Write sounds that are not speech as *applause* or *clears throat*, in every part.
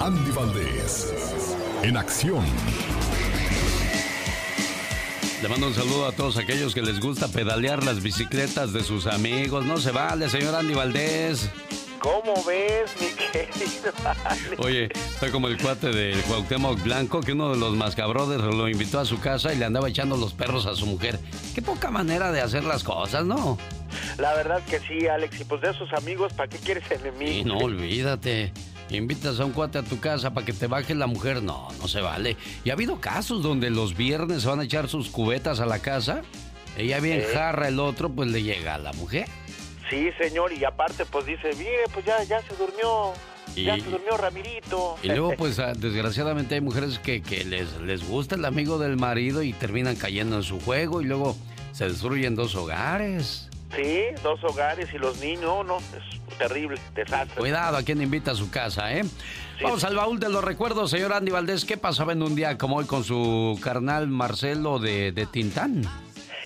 Andy Valdés, en acción. Le mando un saludo a todos aquellos que les gusta pedalear las bicicletas de sus amigos. No se vale, señor Andy Valdés. ¿Cómo ves, mi querido? Oye, está como el cuate del Cuauhtémoc Blanco, que uno de los mascabrothers lo invitó a su casa y le andaba echando los perros a su mujer. Qué poca manera de hacer las cosas, ¿no? La verdad que sí, Alex. Y pues de esos amigos, ¿para qué quieres enemigos? Y no, olvídate. Invitas a un cuate a tu casa para que te baje la mujer. No, no se vale. Y ha habido casos donde los viernes se van a echar sus cubetas a la casa. Ella bien jarra el otro, pues le llega a la mujer. Sí, señor, y aparte pues dice, bien, pues ya, ya se durmió, ya se durmió Ramirito. Y luego pues ah, desgraciadamente hay mujeres que, que les, les gusta el amigo del marido y terminan cayendo en su juego y luego se destruyen dos hogares. Sí, dos hogares y los niños, no, es terrible, desastre. Cuidado a quien invita a su casa, ¿eh? Vamos al baúl de los recuerdos, señor Andy Valdés. ¿Qué pasaba en un día como hoy con su carnal Marcelo de, de Tintán?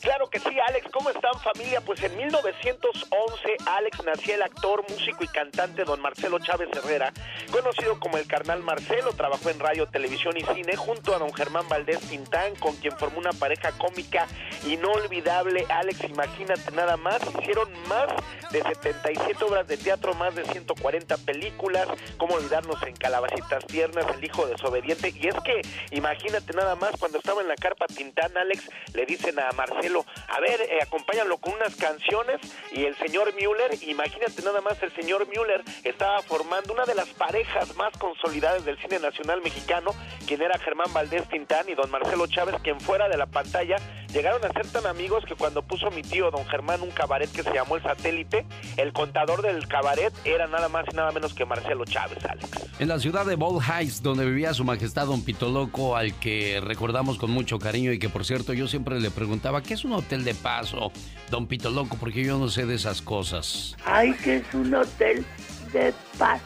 Claro que sí, Alex. ¿Cómo están familia? Pues en 1911 Alex nacía el actor, músico y cantante don Marcelo Chávez Herrera, conocido como el carnal Marcelo. Trabajó en radio, televisión y cine junto a don Germán Valdés Tintán, con quien formó una pareja cómica inolvidable. Alex, imagínate nada más, hicieron más de 77 obras de teatro, más de 140 películas. ¿Cómo olvidarnos en Calabacitas Tiernas, El Hijo Desobediente? Y es que, imagínate nada más, cuando estaba en la carpa Tintán, Alex, le dicen a Marcelo, a ver, eh, acompáñalo con unas canciones y el señor Müller, imagínate nada más, el señor Müller estaba formando una de las parejas más consolidadas del cine nacional mexicano, quien era Germán Valdés Tintán y don Marcelo Chávez, quien fuera de la pantalla llegaron a ser tan amigos que cuando puso mi tío don Germán un cabaret que se llamó El Satélite, el contador del cabaret era nada más y nada menos que Marcelo Chávez, Alex. En la ciudad de Ball Heights, donde vivía su majestad don Pito Loco, al que recordamos con mucho cariño y que por cierto yo siempre le preguntaba, ¿qué es un hotel de paso, don Pito Loco? Porque yo no sé de esas cosas. Ay, que es un hotel de paso.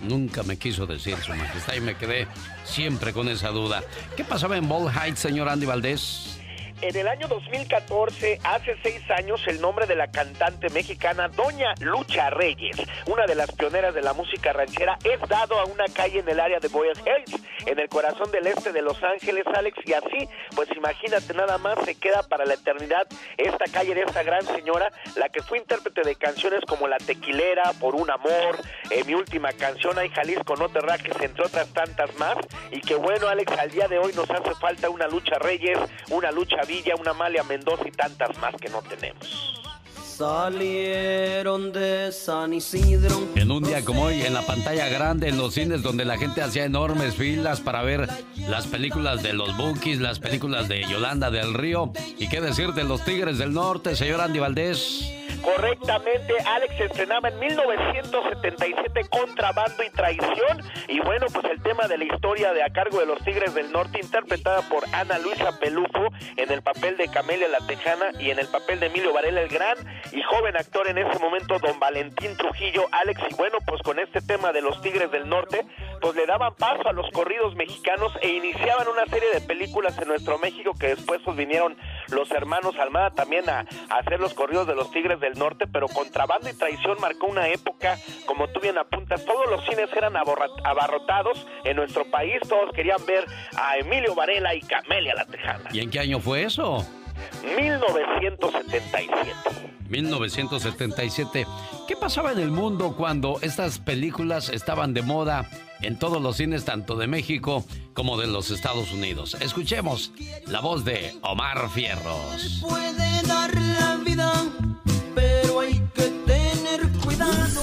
Nunca me quiso decir su majestad y me quedé siempre con esa duda. ¿Qué pasaba en Ball Heights, señor Andy Valdés? En el año 2014, hace seis años, el nombre de la cantante mexicana Doña Lucha Reyes, una de las pioneras de la música ranchera, es dado a una calle en el área de Boyle Heights, en el corazón del este de Los Ángeles, Alex, y así, pues imagínate nada más, se queda para la eternidad esta calle de esta gran señora, la que fue intérprete de canciones como La Tequilera, Por un Amor, eh, mi última canción, Hay Jalisco, No te rajes, entre otras tantas más, y que bueno, Alex, al día de hoy nos hace falta una Lucha Reyes, una Lucha Villa, una Amalia Mendoza y tantas más que no tenemos. Salieron de San Isidro. En un día como hoy, en la pantalla grande, en los cines donde la gente hacía enormes filas para ver las películas de los Bookies, las películas de Yolanda del Río. ¿Y qué decir de los Tigres del Norte, señor Andy Valdés? Correctamente, Alex estrenaba en 1977 Contrabando y Traición. Y bueno, pues el tema de la historia de a cargo de los Tigres del Norte, interpretada por Ana Luisa Pelufo en el papel de Camelia La Tejana y en el papel de Emilio Varela el Gran y joven actor en ese momento, don Valentín Trujillo. Alex, y bueno, pues con este tema de los Tigres del Norte, pues le daban paso a los corridos mexicanos e iniciaban una serie de películas en nuestro México que después pues vinieron los hermanos Almada también a, a hacer los corridos de los Tigres del Norte, pero Contrabando y Traición marcó una época, como tú bien apuntas, todos los cines eran abarrotados en nuestro país, todos querían ver a Emilio Varela y Camelia La Tejana. ¿Y en qué año fue eso? 1977. 1977. ¿Qué pasaba en el mundo cuando estas películas estaban de moda en todos los cines, tanto de México como de los Estados Unidos? Escuchemos la voz de Omar Fierros. Puede dar la vida, pero hay que tener cuidado.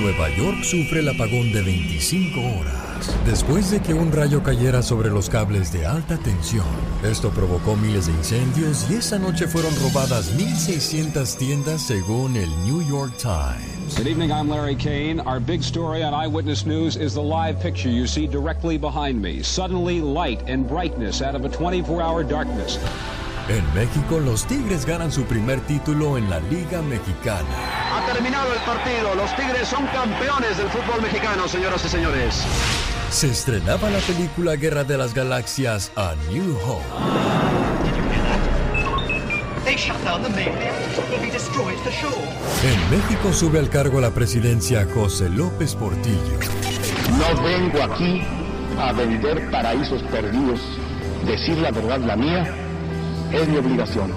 Nueva York sufre el apagón de 25 horas después de que un rayo cayera sobre los cables de alta tensión. Esto provocó miles de incendios y esa noche fueron robadas 1.600 tiendas según el New York Times. Good evening, I'm Larry Kane. Our big story on Eyewitness News is the live picture you see directly behind me. Suddenly light and brightness out of a 24-hour darkness. En México, los Tigres ganan su primer título en la Liga Mexicana. Ha terminado el partido. Los Tigres son campeones del fútbol mexicano, señoras y señores. Se estrenaba la película Guerra de las Galaxias a New Hope. They En México sube al cargo la presidencia José López Portillo. No vengo aquí a vender paraísos perdidos. Decir la verdad, la mía, es mi obligación.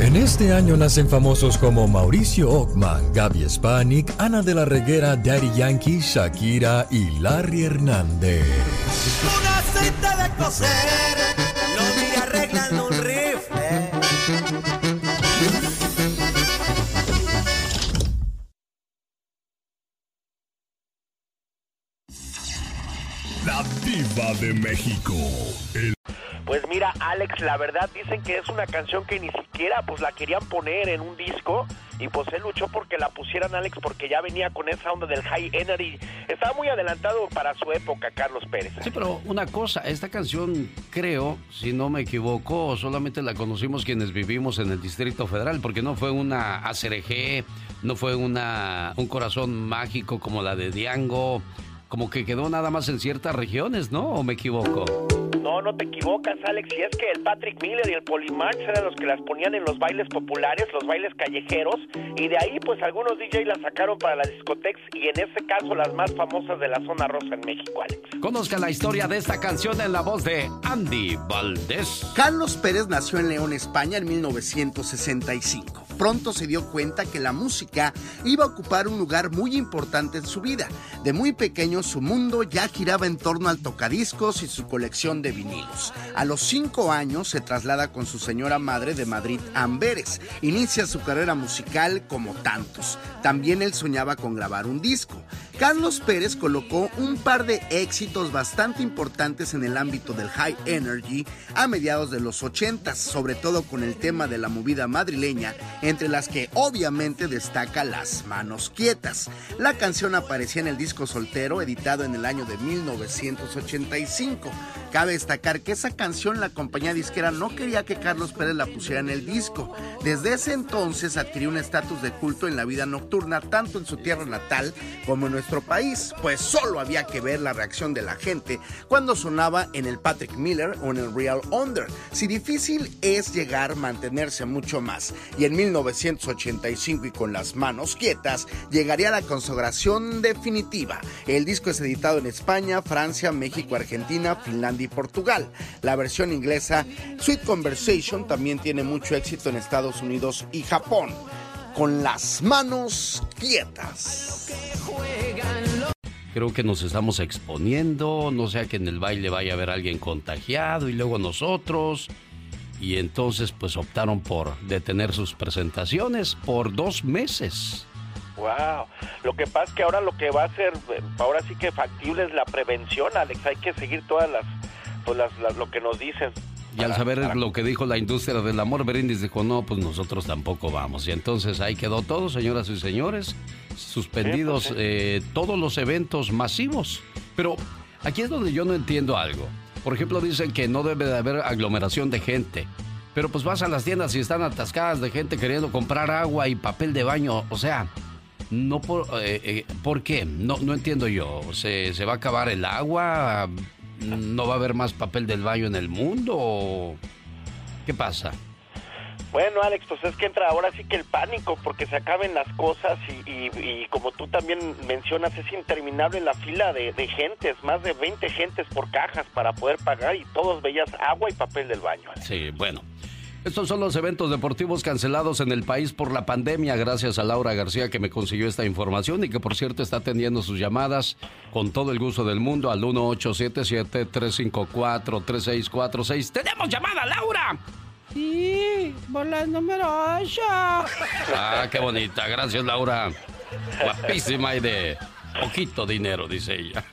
En este año nacen famosos como Mauricio Ockman, Gaby Spanik, Ana de la Reguera, Daddy Yankee, Shakira y Larry Hernández. Un aceite de coser, lo vi arreglando un rifle. La diva de México. El Pues mira, Alex, la verdad dicen que es una canción que ni siquiera pues la querían poner en un disco y pues él luchó porque la pusieran Alex porque ya venía con esa onda del high energy. Estaba muy adelantado para su época Carlos Pérez. Sí, pero una cosa, esta canción creo, si no me equivoco, solamente la conocimos quienes vivimos en el Distrito Federal, porque no fue una ACRG, no fue una un corazón mágico como la de Diango, como que quedó nada más en ciertas regiones, ¿no? ¿O me equivoco? No, no te equivocas, Alex. Y es que el Patrick Miller y el Polymarch eran los que las ponían en los bailes populares, los bailes callejeros. Y de ahí, pues algunos DJ las sacaron para las discotecas. Y en este caso, las más famosas de la zona rosa en México, Alex. Conozca la historia de esta canción en la voz de Andy Valdés. Carlos Pérez nació en León, España en 1965. Pronto se dio cuenta que la música iba a ocupar un lugar muy importante en su vida. De muy pequeño su mundo ya giraba en torno al tocadiscos y su colección de vinilos. A los cinco años se traslada con su señora madre de Madrid a Amberes. Inicia su carrera musical como tantos. También él soñaba con grabar un disco. Carlos Pérez colocó un par de éxitos bastante importantes en el ámbito del high energy a mediados de los 80, sobre todo con el tema de la movida madrileña, entre las que obviamente destaca Las Manos Quietas. La canción aparecía en el disco soltero editado en el año de 1985. Cabe destacar que esa canción la compañía disquera no quería que Carlos Pérez la pusiera en el disco. Desde ese entonces adquirió un estatus de culto en la vida nocturna tanto en su tierra natal como en nuestro país, pues solo había que ver la reacción de la gente cuando sonaba en el Patrick Miller o en el Real Under. Si difícil es llegar, mantenerse mucho más. Y en 1985 y con las manos quietas llegaría la consagración definitiva. El disco es editado en España, Francia, México, Argentina, Finlandia y Portugal. La versión inglesa Sweet Conversation también tiene mucho éxito en Estados Unidos y Japón. Con las manos quietas. Creo que nos estamos exponiendo, no sea que en el baile vaya a haber alguien contagiado y luego nosotros. Y entonces pues optaron por detener sus presentaciones por dos meses. Wow. Lo que pasa es que ahora lo que va a ser, ahora sí que factible es la prevención, Alex. Hay que seguir todas las, pues las, las- lo que nos dicen. Y al saber lo que dijo la industria del amor, Berindis dijo, no, pues nosotros tampoco vamos. Y entonces ahí quedó todo, señoras y señores, suspendidos Sí, pues, eh, todos los eventos masivos. Pero aquí es donde yo no entiendo algo. Por ejemplo, dicen que no debe de haber aglomeración de gente. Pero pues vas a las tiendas y están atascadas de gente queriendo comprar agua y papel de baño. O sea, no por, eh, eh, ¿por qué? No, no entiendo yo. ¿Se, ¿Se va a acabar el agua? ¿No va a haber más papel del baño en el mundo? ¿O ¿Qué pasa? Bueno, Alex, pues es que entra ahora sí que el pánico porque se acaben las cosas y, y- y como tú también mencionas, es interminable la fila de, de gentes, más de 20 gentes por cajas para poder pagar y todos veías agua y papel del baño. Alex. Sí, bueno. Estos son los eventos deportivos cancelados en el país por la pandemia, gracias a Laura García que me consiguió esta información y que por cierto está atendiendo sus llamadas con todo el gusto del mundo al 1877-354-3646. ¡Tenemos llamada, Laura! Sí, bola número 8. Ah, qué bonita. Gracias, Laura. Guapísima y de poquito dinero, dice ella.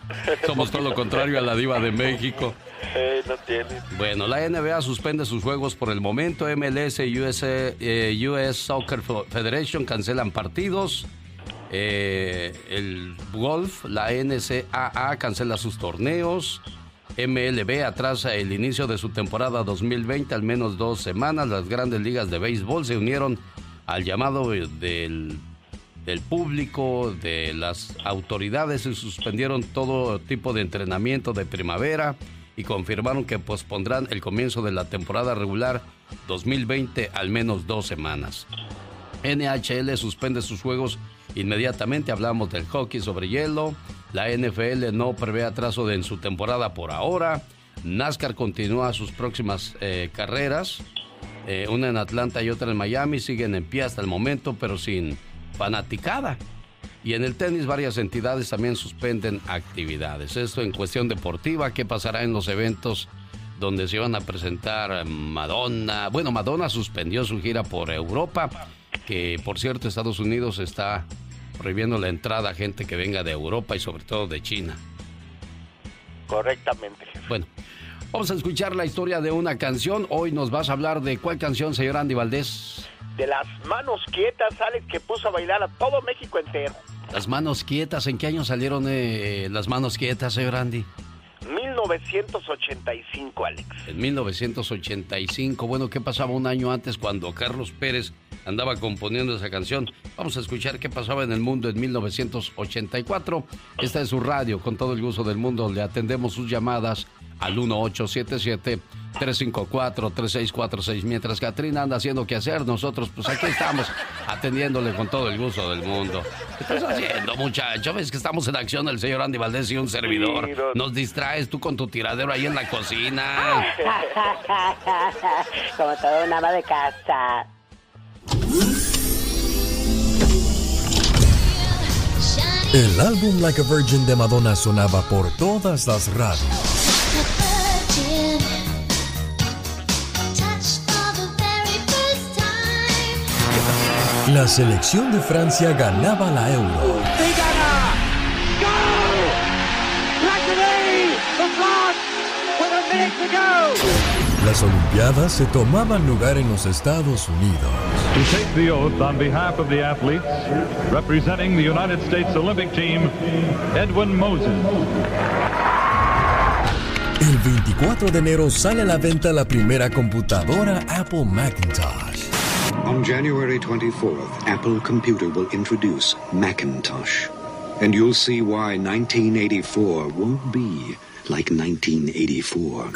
Somos todo lo contrario a la diva de México. Eh, no tiene. Bueno, la NBA suspende sus juegos por el momento. MLS y US, eh, US Soccer Federation cancelan partidos. Eh, el golf, la NCAA cancela sus torneos. MLB atrasa el inicio de su temporada 2020 al menos dos semanas. Las grandes ligas de béisbol se unieron al llamado del, del público, de las autoridades y suspendieron todo tipo de entrenamiento de primavera y confirmaron que pospondrán el comienzo de la temporada regular 2020 al menos dos semanas. NHL suspende sus juegos inmediatamente. Hablamos del hockey sobre hielo. La NFL no prevé atraso en su temporada por ahora. NASCAR continúa sus próximas eh, carreras. Eh, una en Atlanta y otra en Miami. Siguen en pie hasta el momento, pero sin fanaticada. Y en el tenis varias entidades también suspenden actividades. Esto en cuestión deportiva. ¿Qué pasará en los eventos donde se iban a presentar Madonna? Bueno, Madonna suspendió su gira por Europa. Que por cierto Estados Unidos está prohibiendo la entrada a gente que venga de Europa y sobre todo de China. Correctamente. Bueno, vamos a escuchar la historia de una canción. Hoy nos vas a hablar de cuál canción, señor Andy Valdés. De las manos quietas, Alex, que puso a bailar a todo México entero. Las manos quietas, ¿en qué año salieron eh, las manos quietas, señor Andy? 1985, Alex. En 1985. Bueno, ¿qué pasaba un año antes cuando Carlos Pérez andaba componiendo esa canción. Vamos a escuchar qué pasaba en el mundo en 1984. Esta es su radio, con todo el gusto del mundo. Le atendemos sus llamadas al 1877-354-3646. Mientras Katrina anda haciendo qué hacer, nosotros pues aquí estamos *laughs* atendiéndole con todo el gusto del mundo. ¿Qué estás haciendo, muchacho? Ves que estamos en acción el señor Andy Valdés y un servidor. Nos distraes tú con tu tiradero ahí en la cocina. *laughs* Como toda una ama de casa. El álbum Like a Virgin de Madonna sonaba por todas las radios. La selección de Francia ganaba la Euro. Las Olimpiadas se tomaban lugar en los Estados Unidos. To take the oath on behalf of the athletes, representing the United States Olympic team, Edwin Moses. El 24 de enero sale a la venta la primera computadora Apple Macintosh. On January 24th, Apple Computer will introduce Macintosh. And you'll see why 1984 won't be like 1984.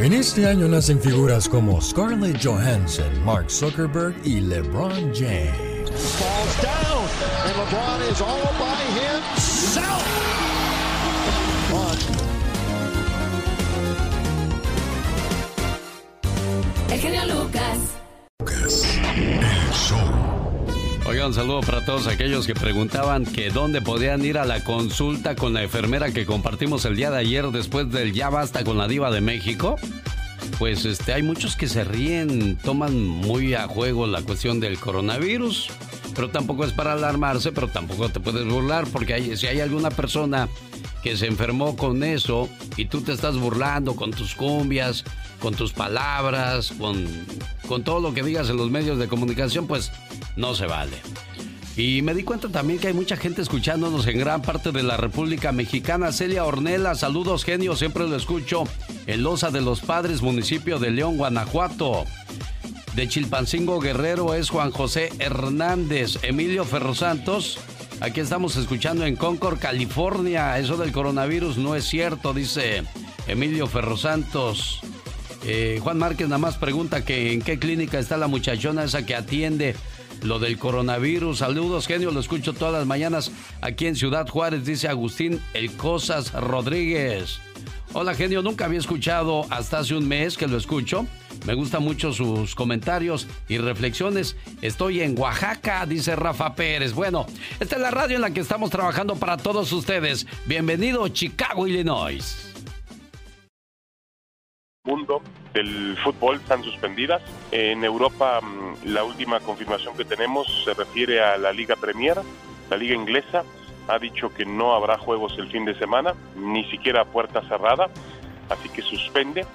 En este año nacen figuras como Scarlett Johansson, Mark Zuckerberg y LeBron James. Falls down, and LeBron is all by himself. Un saludo para todos aquellos que preguntaban que dónde podían ir a la consulta con la enfermera que compartimos el día de ayer después del Ya Basta con la Diva de México. Pues este, hay muchos que se ríen, toman muy a juego la cuestión del coronavirus, pero tampoco es para alarmarse, pero tampoco te puedes burlar, porque si hay alguna persona que se enfermó con eso y tú te estás burlando con tus cumbias, con tus palabras, con, con todo lo que digas en los medios de comunicación, pues no se vale. Y me di cuenta también que hay mucha gente escuchándonos en gran parte de la República Mexicana. Celia Ornela, saludos genio, siempre lo escucho en Loza de los Padres, municipio de León, Guanajuato. De Chilpancingo Guerrero es Juan José Hernández. Emilio Ferrosantos, aquí estamos escuchando en Concord, California. Eso del coronavirus no es cierto, dice Emilio Ferrosantos. Eh, Juan Márquez nada más pregunta que en qué clínica está la muchachona esa que atiende lo del coronavirus. Saludos, genio, lo escucho todas las mañanas aquí en Ciudad Juárez, dice Agustín El Cosas Rodríguez. Hola, genio, nunca había escuchado hasta hace un mes que lo escucho. Me gustan mucho sus comentarios y reflexiones. Estoy en Oaxaca, dice Rafa Pérez. Bueno, esta es la radio en la que estamos trabajando para todos ustedes. Bienvenido, Chicago, Illinois mundo del fútbol están suspendidas. En Europa mm, la última confirmación que tenemos se refiere a la Liga Premier, la Liga Inglesa. Ha dicho que no habrá juegos el fin de semana, ni siquiera puerta cerrada, así que suspende.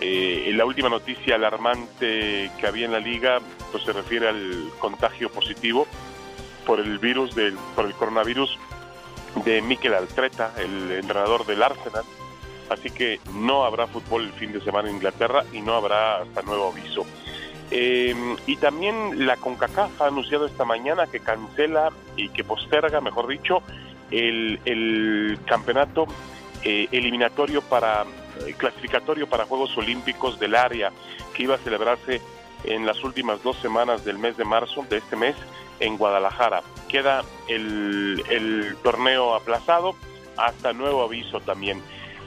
Eh, la última noticia alarmante que había en la liga pues se refiere al contagio positivo por el virus del por el coronavirus de Mikel Altreta, el entrenador del Arsenal, así que no habrá fútbol el fin de semana en Inglaterra y no habrá hasta nuevo aviso. Eh, y también la CONCACAF ha anunciado esta mañana que cancela y que posterga, mejor dicho, el, campeonato eh, eliminatorio para clasificatorio para Juegos Olímpicos del área que iba a celebrarse en las últimas dos semanas del mes de marzo de este mes en Guadalajara. Queda el, el torneo aplazado hasta nuevo aviso también.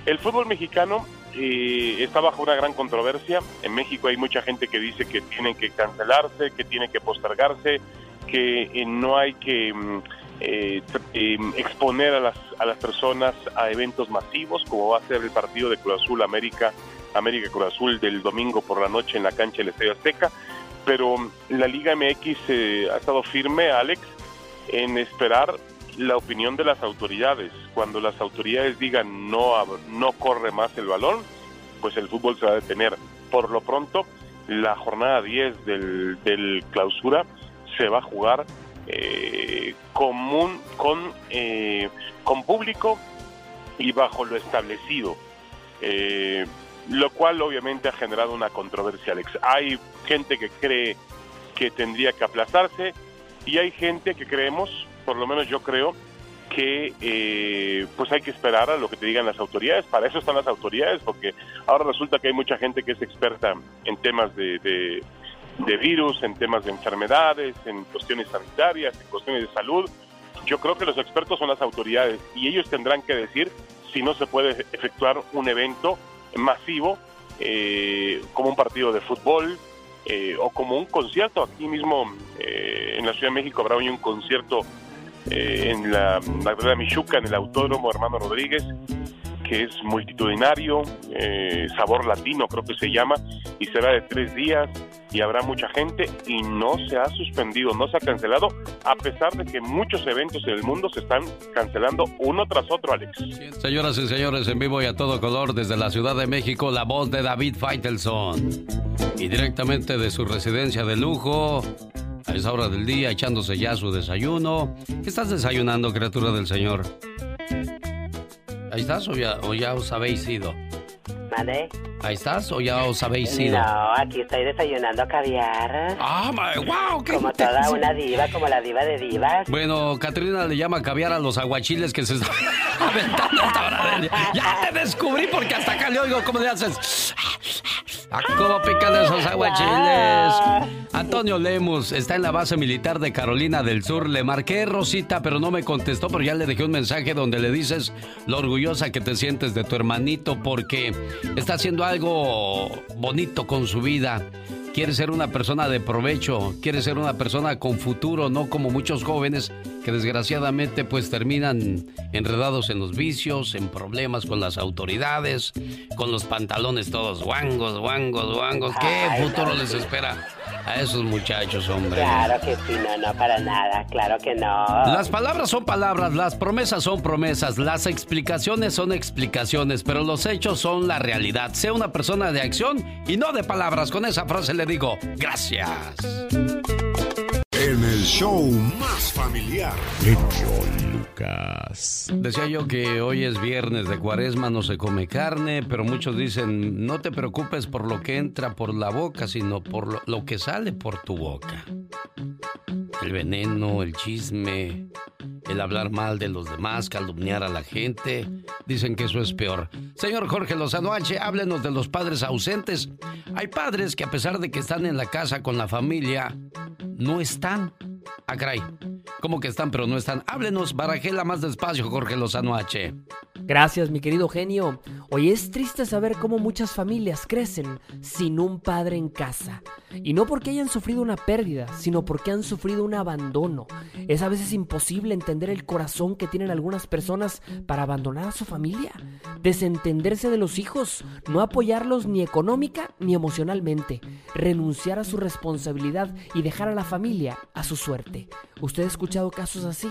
El fútbol mexicano eh, está bajo una gran controversia. En México hay mucha gente que dice que tiene que cancelarse, que tiene que postergarse, que eh, no hay que mm, eh, exponer a las, a las personas a eventos masivos, como va a ser el partido de Cruz Azul América, América Cruz Azul del domingo por la noche en la cancha del Estadio Azteca. Pero la Liga MX ha estado firme, Alex, en esperar la opinión de las autoridades. Cuando las autoridades digan no, no corre más el balón, pues el fútbol se va a detener. Por lo pronto, la jornada 10 del, del clausura se va a jugar eh, común, con, eh, con público y bajo lo establecido. Eh, lo cual obviamente ha generado una controversia, Alex. Hay gente que cree que tendría que aplazarse y hay gente que creemos por lo menos yo creo que eh, pues hay que esperar a lo que te digan las autoridades. Para eso están las autoridades, porque ahora resulta que hay mucha gente que es experta en temas de, de, virus, en temas de enfermedades, en cuestiones sanitarias, en cuestiones de salud. Yo creo que los expertos son las autoridades y ellos tendrán que decir si no se puede efectuar un evento masivo eh, como un partido de fútbol eh, o como un concierto. Aquí mismo en la Ciudad de México habrá hoy un concierto eh, en la Magdalena Michuca, en el Autódromo Hermano Rodríguez, que es multitudinario, eh, sabor latino creo que se llama, y será de tres días y habrá mucha gente y no se ha suspendido, no se ha cancelado, a pesar de que muchos eventos en el mundo se están cancelando uno tras otro, Alex. Señoras y señores, en vivo y a todo color desde la Ciudad de México, la voz de David Feitelson. Y directamente de su residencia de lujo, a esa hora del día echándose ya su desayuno. ¿Qué estás desayunando, criatura del Señor? ¿Ahí estás o ya, o ya os habéis ido? ¿Vale? ¿Ahí estás o ya os habéis ido? No, aquí estoy desayunando caviar. ¡Ah, wow! ¿qué como toda una diva, como la diva de divas. Bueno, Catrina le llama caviar a los aguachiles que se están *laughs* aventando a esta hora del día. ¡Ya te descubrí porque hasta acá le oigo cómo le haces! ¡Ah, cómo pican esos aguachiles! Antonio Lemus está en la base militar de Carolina del Sur. Le marqué Rosita, pero no me contestó, pero ya le dejé un mensaje donde le dices lo orgullosa que te sientes de tu hermanito porque está haciendo algo bonito con su vida quiere ser una persona de provecho, quiere ser una persona con futuro, no como muchos jóvenes que desgraciadamente pues terminan enredados en los vicios, en problemas con las autoridades, con los pantalones todos guangos, guangos, guangos. ¿Qué futuro les espera? a esos muchachos, hombre. Claro que sí, no, no, para nada, claro que no. Las palabras son palabras, las promesas son promesas, las explicaciones son explicaciones, pero los hechos son la realidad. Sea una persona de acción y no de palabras. Con esa frase le digo, gracias. En el show más familiar, Lucas. Decía yo que hoy es viernes de cuaresma, no se come carne, pero muchos dicen, no te preocupes por lo que entra por la boca, sino por lo, que sale por tu boca. El veneno, el chisme, el hablar mal de los demás, calumniar a la gente, dicen que eso es peor. Señor Jorge Lozano H, háblenos de los padres ausentes. Hay padres que a pesar de que están en la casa con la familia, no están. Mm-hmm. Ah, caray. ¿Cómo que están pero no están? Háblenos, barajela más despacio, Jorge Lozano H. Gracias, mi querido genio. Hoy es triste saber cómo muchas familias crecen sin un padre en casa. Y no porque hayan sufrido una pérdida, sino porque han sufrido un abandono. Es a veces imposible entender el corazón que tienen algunas personas para abandonar a su familia, desentenderse de los hijos, no apoyarlos ni económica ni emocionalmente, renunciar a su responsabilidad y dejar a la familia a su ¿Usted ha escuchado casos así?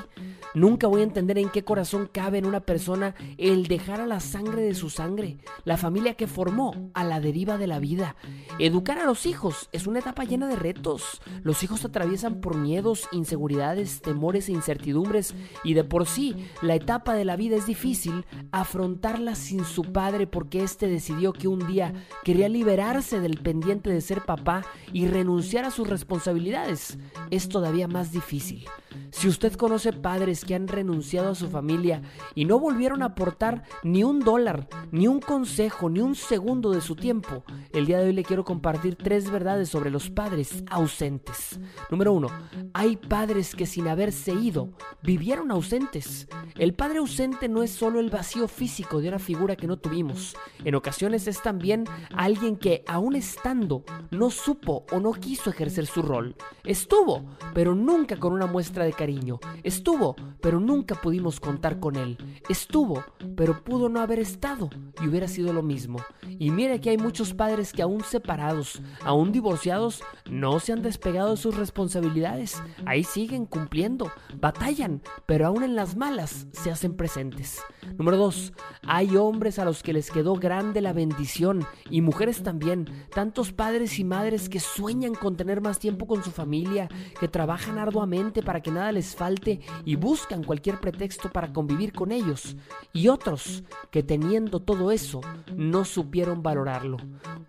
Nunca voy a entender en qué corazón cabe en una persona el dejar a la sangre de su sangre, la familia que formó, a la deriva de la vida. Educar a los hijos es una etapa llena de retos. Los hijos atraviesan por miedos, inseguridades, temores e incertidumbres y de por sí la etapa de la vida es difícil afrontarla sin su padre porque éste decidió que un día quería liberarse del pendiente de ser papá y renunciar a sus responsabilidades. Es todavía más difícil. Si usted conoce padres que han renunciado a su familia y no volvieron a por aportar ni un dólar, ni un consejo, ni un segundo de su tiempo, el día de hoy le quiero compartir tres verdades sobre los padres ausentes. Número uno, hay padres que sin haberse ido vivieron ausentes. El padre ausente no es solo el vacío físico de una figura que no tuvimos. En ocasiones es también alguien que, aún estando, no supo o no quiso ejercer su rol. Estuvo, pero nunca con una muestra de cariño. Estuvo, pero nunca pudimos contar con él. Estuvo, pero pudo no haber estado y hubiera sido lo mismo. Y mire que hay muchos padres que aún separados, aún divorciados, no se han despegado de sus responsabilidades. Ahí siguen cumpliendo, batallan, pero aún en las malas se hacen presentes. Número 2. Hay hombres a los que les quedó grande la bendición y mujeres también. Tantos padres y madres que sueñan con tener más tiempo con su familia, que trabajan arduamente para que nada les falte y buscan cualquier pretexto para convivir con ellos. Y otros que teniendo todo eso no supieron valorarlo.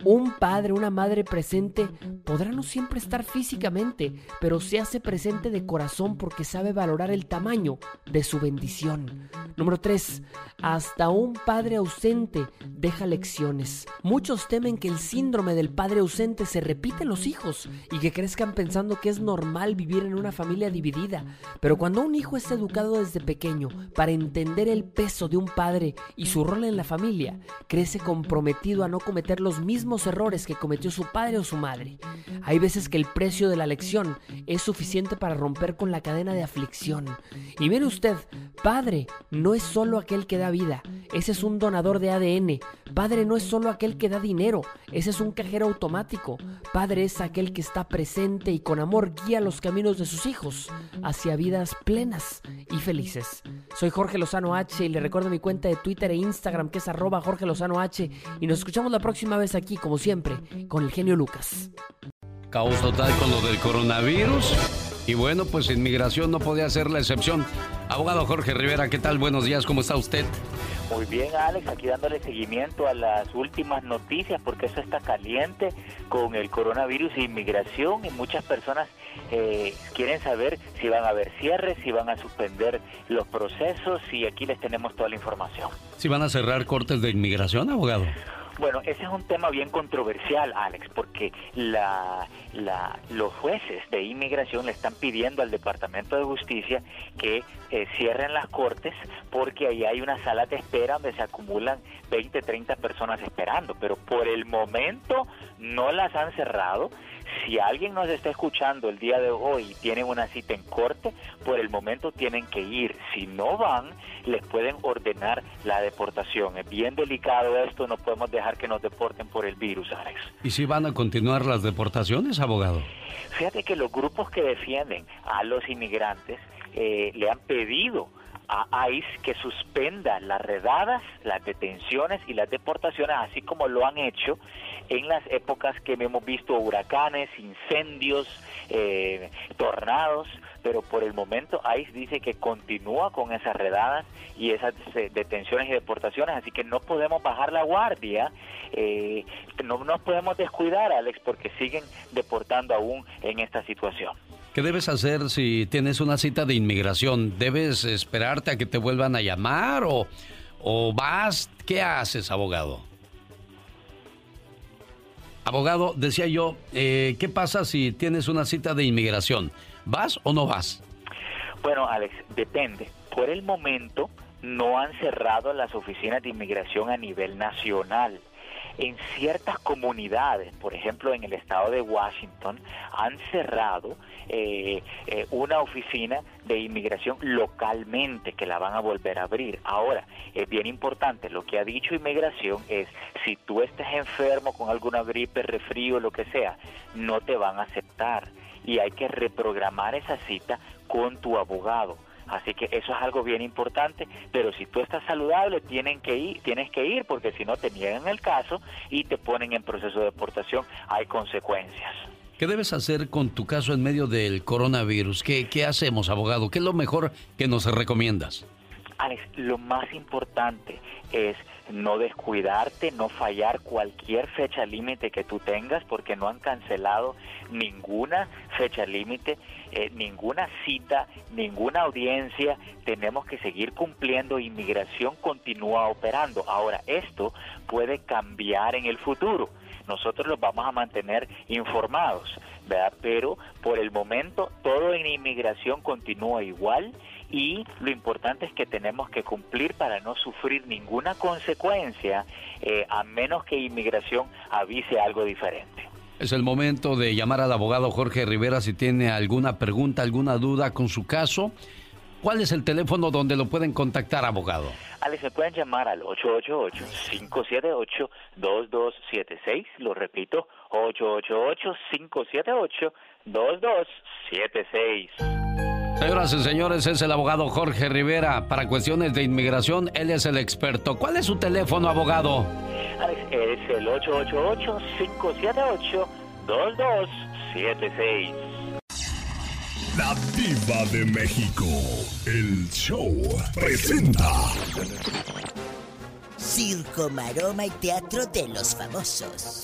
Un padre, una madre presente podrá no siempre estar físicamente, pero se hace presente de corazón porque sabe valorar el tamaño de su bendición. Número 3. Hasta un padre ausente deja lecciones. Muchos temen que el síndrome del padre ausente se repite en los hijos y que crezcan pensando que es normal vivir en una familia dividida. Pero cuando un hijo es educado desde pequeño para entender el peso de un padre y su rol en la familia, crece comprometido a no cometer los mismos errores que cometió su padre o su madre. Hay veces que el precio de la lección es suficiente para romper con la cadena de aflicción. Y mire usted, padre no es solo aquel que da vida, ese es un donador de ADN. Padre no es solo aquel que da dinero, ese es un cajero automático. Padre es aquel que está presente y con amor guía los caminos sus hijos hacia vidas plenas y felices. Soy Jorge Lozano H y le recuerdo mi cuenta de Twitter e Instagram que es arroba Jorge Lozano H y nos escuchamos la próxima vez aquí, como siempre, con el genio Lucas. Caos total con lo del coronavirus. Y bueno, pues inmigración no podía ser la excepción. Abogado Jorge Rivera, ¿qué tal? Buenos días, ¿cómo está usted? Muy bien, Alex, aquí dándole seguimiento a las últimas noticias porque eso está caliente con el coronavirus e inmigración y muchas personas eh, quieren saber si van a haber cierres, si van a suspender los procesos y aquí les tenemos toda la información. ¿Si van a cerrar cortes de inmigración, abogado? Bueno, ese es un tema bien controversial, Alex, porque la, los jueces de inmigración le están pidiendo al Departamento de Justicia que eh, cierren las cortes porque ahí hay una sala de espera donde se acumulan 20, 30 personas esperando, pero por el momento no las han cerrado si alguien nos está escuchando el día de hoy y tienen una cita en corte, por el momento tienen que ir. Si no van, les pueden ordenar la deportación. Es bien delicado esto, no podemos dejar que nos deporten por el virus, Alex. ¿Y si van a continuar las deportaciones, abogado? Fíjate que los grupos que defienden a los inmigrantes eh, le han pedido a ICE que suspenda las redadas, las detenciones y las deportaciones, así como lo han hecho en las épocas que hemos visto huracanes, incendios, eh, tornados, pero por el momento ICE dice que continúa con esas redadas y esas detenciones y deportaciones, así que no podemos bajar la guardia, eh, no nos podemos descuidar, Alex, porque siguen deportando aún en esta situación. ¿Qué debes hacer si tienes una cita de inmigración? ¿Debes esperarte a que te vuelvan a llamar o, o vas? ¿Qué haces, abogado? Abogado, decía yo, eh, ¿qué pasa si tienes una cita de inmigración? ¿Vas o no vas? Bueno, Alex, depende. Por el momento no han cerrado las oficinas de inmigración a nivel nacional en ciertas comunidades, por ejemplo en el estado de Washington, han cerrado eh, eh, una oficina de inmigración localmente que la van a volver a abrir. Ahora, es bien importante, lo que ha dicho inmigración es, si tú estás enfermo con alguna gripe, refrío, lo que sea, no te van a aceptar y hay que reprogramar esa cita con tu abogado Así que eso es algo bien importante, pero si tú estás saludable, tienen que ir, tienes que ir porque si no te niegan el caso y te ponen en proceso de deportación, hay consecuencias. ¿Qué debes hacer con tu caso en medio del coronavirus? ¿Qué, qué hacemos, abogado? ¿Qué es lo mejor que nos recomiendas? Alex, lo más importante es no descuidarte, no fallar cualquier fecha límite que tú tengas, porque no han cancelado ninguna fecha límite, eh, ninguna cita, ninguna audiencia. Tenemos que seguir cumpliendo. Inmigración continúa operando. Ahora, esto puede cambiar en el futuro. Nosotros los vamos a mantener informados, ¿verdad? Pero por el momento todo en inmigración continúa igual y lo importante es que tenemos que cumplir para no sufrir ninguna consecuencia eh, a menos que inmigración avise algo diferente. Es el momento de llamar al abogado Jorge Rivera si tiene alguna pregunta, alguna duda con su caso. ¿Cuál es el teléfono donde lo pueden contactar, abogado? Alex, me pueden llamar al 888-578-2276. Lo repito, 888-578-2276. Señoras y señores, es el abogado Jorge Rivera. Para cuestiones de inmigración, él es el experto. ¿Cuál es su teléfono, abogado? Es el 888-578-2276. La Diva de México. El show presenta. Circo, maroma y teatro de los famosos.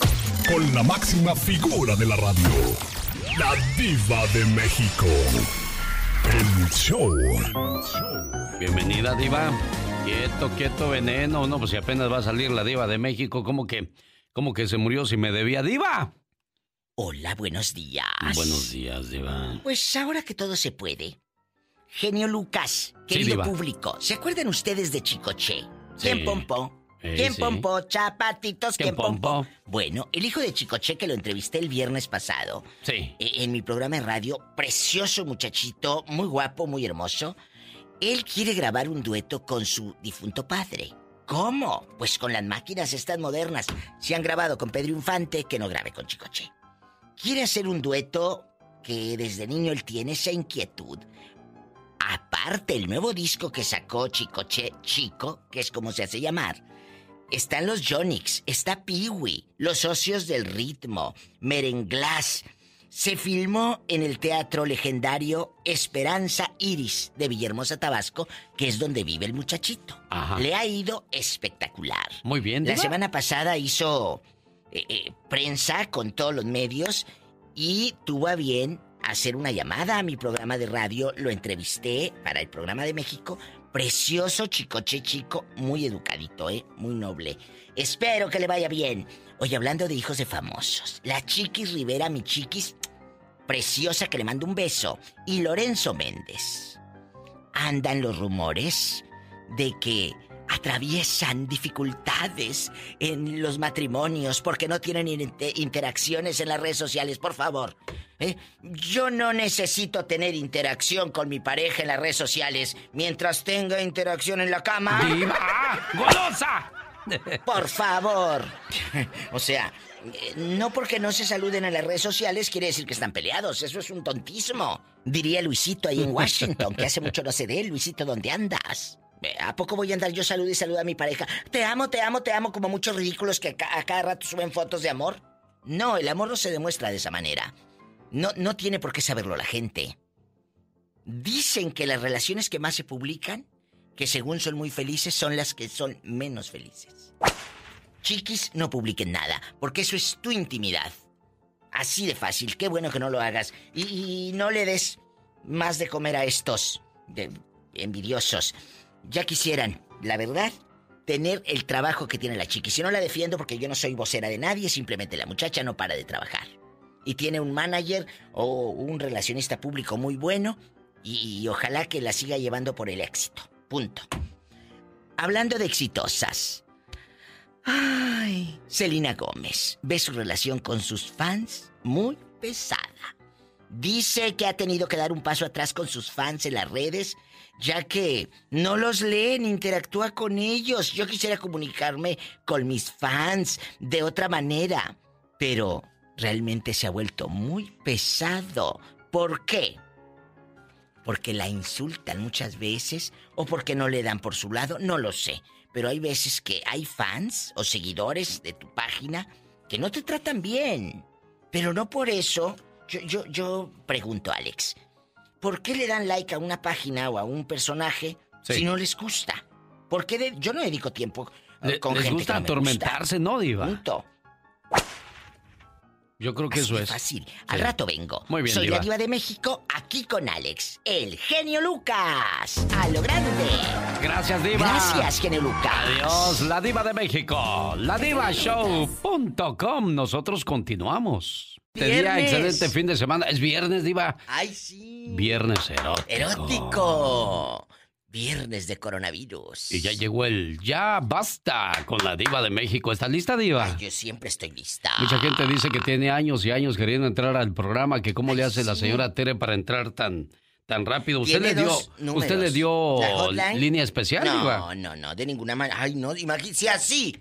Con la máxima figura de la radio. La Diva de México. El show. Bienvenida, Diva. Quieto, quieto, veneno. No, pues si apenas va a salir la Diva de México, ¿cómo que, cómo que se murió si me debía? ¡Diva! Hola, buenos días. Buenos días, Diva. Pues ahora que todo se puede. Genio Lucas, querido público, ¿se acuerdan ustedes de Chicoche? ¿Quién pompó? ¿Quién pompó? Chapatitos, ¿quién pompó? Bueno, el hijo de Chicoche que lo entrevisté el viernes pasado. Sí. e- En mi programa de radio, precioso muchachito, muy guapo, muy hermoso. Él quiere grabar un dueto con su difunto padre. ¿Cómo? Pues con las máquinas estas modernas. Si han grabado con Pedro Infante, que no grabe con Chicoche. Quiere hacer un dueto que desde niño él tiene esa inquietud. Aparte, el nuevo disco que sacó Chicoche Chico, que es como se hace llamar, están los Jonix, está Peewee, los socios del ritmo, Merenglás. Se filmó en el teatro legendario Esperanza Iris de Villahermosa, Tabasco, que es donde vive el muchachito. Ajá. Le ha ido espectacular. Muy bien, La semana pasada hizo eh, eh, prensa con todos los medios y tuvo a bien hacer una llamada a mi programa de radio. Lo entrevisté para el programa de México. Precioso chicoche chico, muy educadito, ¿eh? Muy noble. Espero que le vaya bien. Oye, hablando de hijos de famosos, la Chiquis Rivera, mi Chiquis, preciosa que le mando un beso, y Lorenzo Méndez. Andan los rumores de que atraviesan dificultades en los matrimonios porque no tienen inter- interacciones en las redes sociales, por favor. ¿eh? Yo no necesito tener interacción con mi pareja en las redes sociales mientras tenga interacción en la cama. ¡Diva! *laughs* ¡Golosa! Por favor. *laughs* O sea, eh, no porque no se saluden en las redes sociales quiere decir que están peleados. Eso es un tontismo. Diría Luisito ahí en Washington, que hace mucho no sé de él. Luisito, ¿dónde andas? Eh, ¿A poco voy a andar yo salud y salud a mi pareja? Te amo, te amo, te amo, como muchos ridículos que a, ca- a cada rato suben fotos de amor. No, el amor no se demuestra de esa manera. No, no tiene por qué saberlo la gente. Dicen que las relaciones que más se publican, que según son muy felices, son las que son menos felices. Chiquis, no publiquen nada, porque eso es tu intimidad. Así de fácil, qué bueno que no lo hagas. Y, no le des más de comer a estos envidiosos. Ya quisieran, la verdad, tener el trabajo que tiene la chiquis. Si no la defiendo porque yo no soy vocera de nadie, simplemente la muchacha no para de trabajar. Y tiene un manager o un relacionista público muy bueno y, y ojalá que la siga llevando por el éxito. Punto. Hablando de exitosas. Ay, Selena Gómez ve su relación con sus fans muy pesada. Dice que ha tenido que dar un paso atrás con sus fans en las redes, ya que no los leen, interactúa con ellos. Yo quisiera comunicarme con mis fans de otra manera, pero realmente se ha vuelto muy pesado. ¿Por qué? Porque la insultan muchas veces o porque no le dan por su lado, no lo sé. Pero hay veces que hay fans o seguidores de tu página que no te tratan bien. Pero no por eso. Yo, yo, yo pregunto, Alex, ¿por qué le dan like a una página o a un personaje Sí. si no les gusta? ¿Por qué de- yo no dedico tiempo eh, Le- con les gente gusta que no me atormentarse, ¿no, Diva? Punto. Yo creo que Así eso es. fácil. Al rato vengo. Muy bien, Soy Diva. la diva de México, aquí con Alex, el genio Lucas. A lo grande. Gracias, Diva. Gracias, genio Lucas. Adiós, la Diva de México. La Divashow.com. Nosotros continuamos. Este día, excelente fin de semana. Es viernes, Diva. Ay, sí. Viernes erótico. Erótico. Viernes de coronavirus. Y ya llegó el ya basta con la Diva de México. ¿Está lista, Diva? Yo siempre estoy lista. Mucha gente dice que tiene años y años queriendo entrar al programa, que cómo le hace la señora Tere para entrar tan tan rápido. ¿Usted le dio números. usted le dio línea especial, no, Diva? No, no, de ninguna manera. Ay, no, imagínate, si así.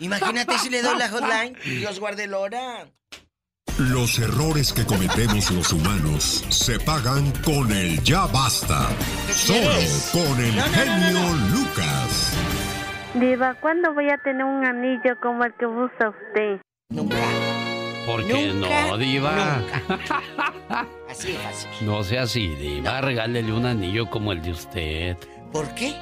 Imagínate si le doy la *laughs* hotline. Dios guarde el hora. Los errores que cometemos los humanos se pagan con el ya basta. Solo con el No, no, no, genio no, no. Lucas. Diva, ¿cuándo voy a tener un anillo como el que usa usted? Nunca. ¿Por qué Nunca, no, Diva? *laughs* Así de fácil. No sea así, Diva. Regálele un anillo como el de usted. ¿Por qué?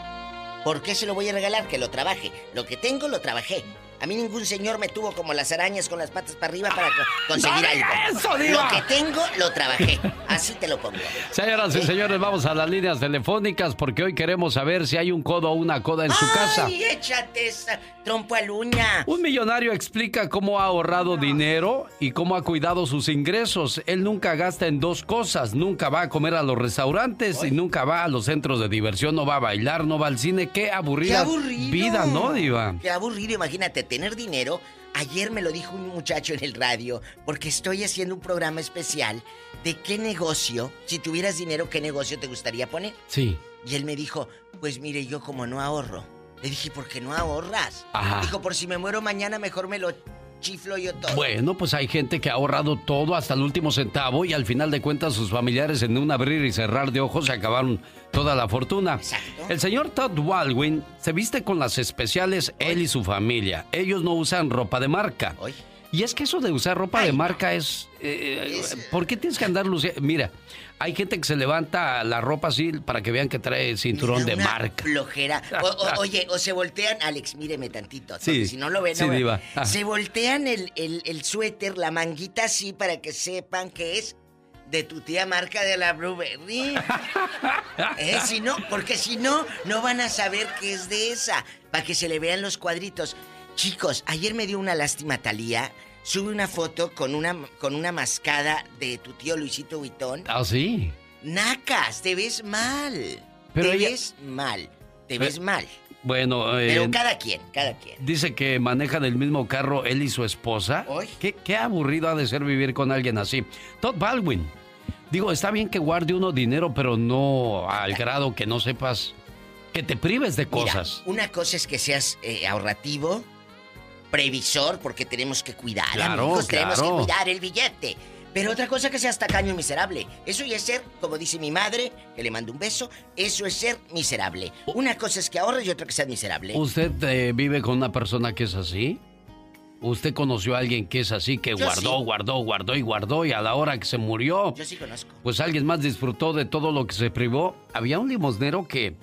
¿Por qué se lo voy a regalar? Que lo trabaje. Lo que tengo, lo trabajé. A mí ningún señor me tuvo como las arañas con las patas para arriba para co- conseguir ¡No algo. eso, diva! Lo que tengo, lo trabajé. Así te lo pongo. Señoras y señores, vamos a las líneas telefónicas porque hoy queremos saber si hay un codo o una coda en su casa. ¡Ay, échate esa trompo a uña! Un millonario explica cómo ha ahorrado dinero y cómo ha cuidado sus ingresos. Él nunca gasta en dos cosas, nunca va a comer a los restaurantes y nunca va a los centros de diversión, no va a bailar, no va al cine. Qué ¡Qué aburrida aburrido! vida, ¿no, Diva? Qué aburrido, imagínate, tener dinero. Ayer me lo dijo un muchacho en el radio, porque estoy haciendo un programa especial de qué negocio, si tuvieras dinero, qué negocio te gustaría poner. Sí. Y él me dijo, pues mire, yo como no ahorro. Le dije, ¿por qué no ahorras? Ajá. Dijo, por si me muero mañana, mejor me lo chiflo yo todo. Bueno, pues hay gente que ha ahorrado todo hasta el último centavo y al final de cuentas sus familiares en un abrir y cerrar de ojos se acabaron toda la fortuna. El señor Todd Baldwin se viste con las especiales él y su familia. Ellos no usan ropa de marca. Y es que eso de usar ropa de marca es... eh, ¿Por qué tienes que andar luciendo? Mira, hay gente que se levanta la ropa así para que vean que trae cinturón de marca. Flojera. O- o- *laughs* oye, o se voltean, Alex, míreme tantito. Sí. si no lo ven, Sí, no ven. Ah. Se voltean el, el, el suéter, la manguita así para que sepan que es de tu tía marca de la Blueberry. *laughs* ¿Eh? Si no, porque si no, no van a saber que es de esa. Para que se le vean los cuadritos. Chicos, ayer me dio una lástima Talía. Sube una foto con una, con una mascada de tu tío Luisito Huitón. ¿Ah, sí? Nacas, te ves mal. Pero te ella- ves mal. Te ves mal. Bueno, eh, Pero cada quien, cada quien. Dice que manejan el mismo carro él y su esposa. ¿Qué, qué aburrido ha de ser vivir con alguien así. Todd Baldwin. Digo, está bien que guarde uno dinero, pero no al grado que no sepas que te prives de Mira, cosas. una cosa es que seas eh, ahorrativo, previsor, porque tenemos que cuidar, Claro, amigos, tenemos que claro. cuidar el billete. Pero otra cosa que seas tacaño y miserable. Eso ya es ser, como dice mi madre, que le mando un beso, eso es ser miserable. Una cosa es que ahorres y otra que seas miserable. ¿Usted eh, vive con una persona que es así? ¿Usted conoció a alguien que es así, que Yo guardó, sí. guardó, guardó y guardó y a la hora que se murió? Yo sí conozco. Pues alguien más disfrutó de todo lo que se privó. Había un limosnero que,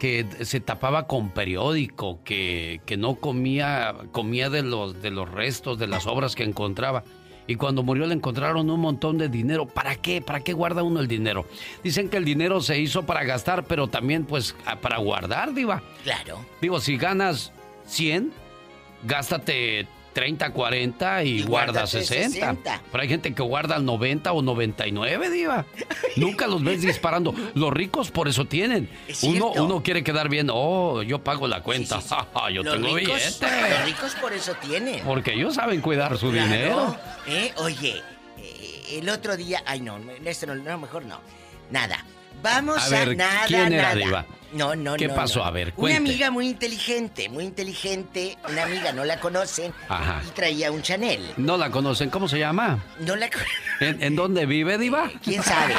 que se tapaba con periódico, que, que no comía, comía de los, de los restos, de las obras que encontraba. Y cuando murió le encontraron un montón de dinero. ¿Para qué? ¿Para qué guarda uno el dinero? Dicen que el dinero se hizo para gastar, pero también pues para guardar, diva. Claro. Digo, si ganas 100, gástate 30, 40 y, Y guarda guárdate 60. 60. Pero hay gente que guarda el 90 o 99, diva. Nunca los ves disparando. *laughs* Los ricos por eso tienen. Es Uno, uno quiere quedar bien. Oh, yo pago la cuenta. Ja, *laughs* ja, yo los, tengo ricos, billete. los ricos por eso tienen. Porque ellos saben cuidar su Claro. dinero. ¿Eh? Oye, eh, el otro día. Ay, no, esto no, no, mejor no. Nada. Vamos A a, ver, nada, ¿quién era, nada. Diva? No, no, ¿Qué no, pasó? no. A ver, Una cuente. amiga muy inteligente, muy inteligente. Una amiga, no la conocen. Ajá. Y traía un Chanel. No la conocen. ¿Cómo se llama? No la ¿En, en dónde vive, diva? *laughs* ¿Quién sabe?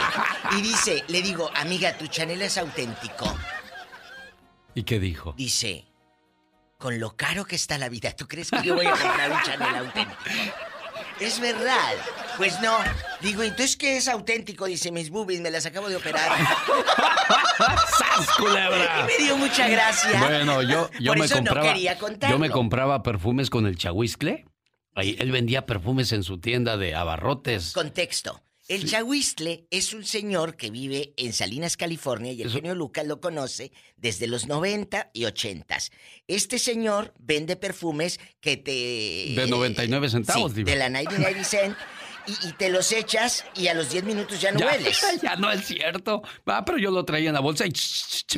Y dice, le digo, amiga, tu Chanel es auténtico. ¿Y qué dijo? Dice, con lo caro que está la vida, ¿tú crees que yo voy a comprar un Chanel auténtico? *laughs* Es verdad. Pues no. Digo, entonces, ¿qué es auténtico? Dice, mis boobies, me las acabo de operar. *laughs* ¡Sas, culebra! Y me dio mucha gracia. Bueno, yo, yo Por me eso no compraba. quería contarlo. yo me compraba perfumes con el chahuiscle. Ahí, él vendía perfumes en su tienda de abarrotes. Contexto. El chahuistle es un señor que vive en Salinas, California, y el genio Lucas lo conoce desde los 90 y 80. Este señor vende perfumes que te... De 99 centavos, Sí, diva. de la 99 cent, y, y te los echas y a los 10 minutos ya no hueles. *laughs* Ya no es cierto. Ah, pero yo lo traía en la bolsa y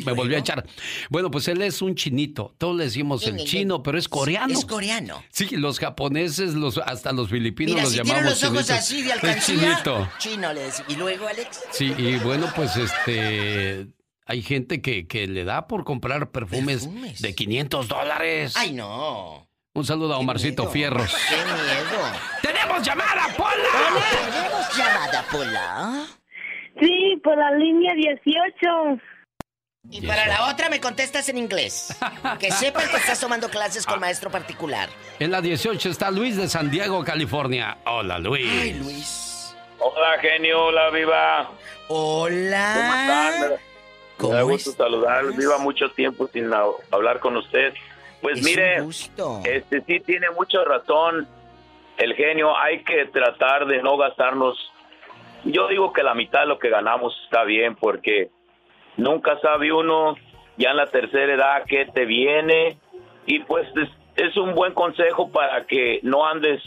me volvió a echar. Bueno, pues él es un chinito. Todos le decimos el chino, pero es coreano. Es coreano. Sí, los japoneses, los, hasta los filipinos Mira, los si llamamos los ojos chinitos. así de *laughs* alcancía, chinito. chino le decimos. Y luego, Alex, Sí, y bueno, pues este. Hay gente que, que le da por comprar perfumes, de 500 dólares. ¡Ay, no! Un saludo a Omarcito Fierros. ¡Qué miedo! ¡Tenemos llamada, Pola! ¿Tenemos llamada, Pola? Sí, por la línea 18. Y para la otra me contestas en inglés. *laughs* Que sepan que estás tomando clases con maestro particular. En la 18 está Luis de San Diego, California. Hola, Luis. Ay, Luis. Hola, genio, hola, viva. Hola. ¿Cómo están? Me da gusto saludar. Viva mucho tiempo sin hablar con usted. Pues Es mire, este sí tiene mucha razón el genio. Hay que tratar de no gastarnos. Yo digo que la mitad de lo que ganamos está bien porque nunca sabe uno ya en la tercera edad qué te viene y pues es, es un buen consejo para que no andes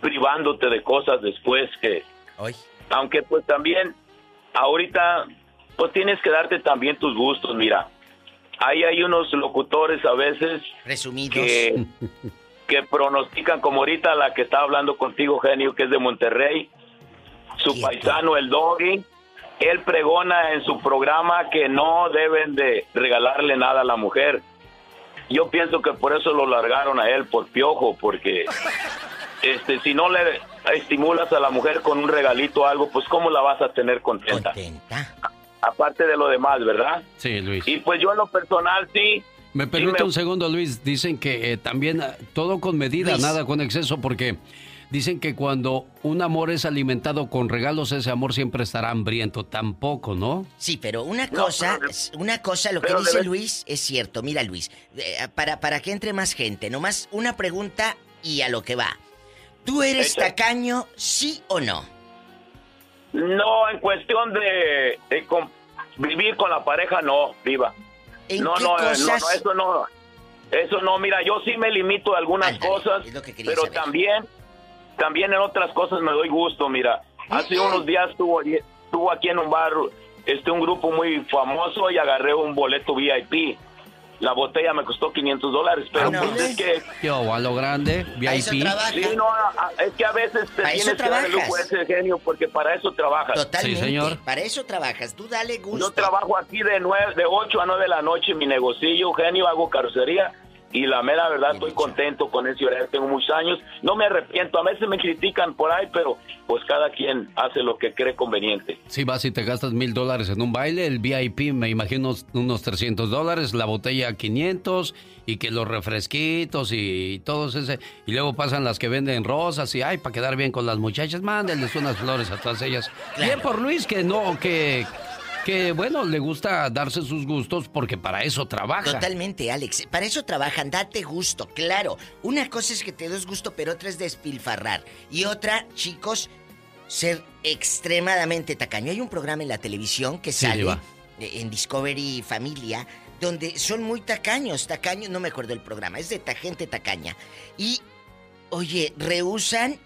privándote de cosas después que aunque pues también ahorita pues tienes que darte también tus gustos mira ahí hay unos locutores a veces Resumidos. que, *laughs* que pronostican como ahorita la que está hablando contigo genio que es de Monterrey su paisano el doggy. Él pregona en su programa que no deben de regalarle nada a la mujer. Yo pienso que por eso lo largaron a él por piojo porque *laughs* este si no le estimulas a la mujer con un regalito o algo pues cómo la vas a tener contenta, aparte de lo demás verdad Sí, Luis. y pues yo en lo personal sí Me permite me- un segundo, Luis. Dicen que eh, también eh, todo con medida, Luis. nada con exceso, porque dicen que cuando un amor es alimentado con regalos, ese amor siempre estará hambriento. Tampoco, ¿no? Sí, pero una cosa, una cosa, lo que dice debe- Luis es cierto. Mira, Luis, eh, para, para que entre más gente, nomás una pregunta y a lo que va. ¿Tú eres Echa. tacaño, sí o no? no en cuestión de, de vivir con la pareja no viva ¿En no, qué no, eh, no, no, eso no. Eso no, mira, yo sí me limito a algunas cosas, pero saber. también, también en otras cosas me doy gusto, mira. Hace unos días estuvo, estuvo aquí en un bar este un grupo muy famoso y agarré un boleto VIP. La botella me costó 500 dólares, pero Ah, pues es que... Yo, a lo grande, VIP. Sí, no, a- a- es que a veces te tienes que dar el lujo ese genio porque para eso trabajas. Totalmente. Para eso trabajas. Tú dale gusto. Yo trabajo aquí de nueve, de 8 a 9 de la noche en mi negocillo, genio, hago carrocería y la mera verdad estoy contento con ese horario, tengo muchos años, no me arrepiento, a veces me critican por ahí, pero pues cada quien hace lo que cree conveniente. Si vas y te gastas mil dólares en un baile, el VIP me imagino unos- unos 300 dólares, la botella 500 y que los refresquitos y todos ese. Y luego pasan las que venden rosas y, ay, para quedar bien con las muchachas, mándenles unas flores a todas ellas. Bien por Luis, que no, que, que bueno, le gusta darse sus gustos porque para eso trabaja. Totalmente, Alex. Para eso trabajan, date gusto, claro. Una cosa es que te des gusto, pero otra es despilfarrar. Y otra, chicos, ser extremadamente tacaño. Hay un programa en la televisión que sale en Discovery Familia, donde son muy tacaños, tacaños, no me acuerdo el programa, es de ta- gente tacaña. Y, oye, rehusan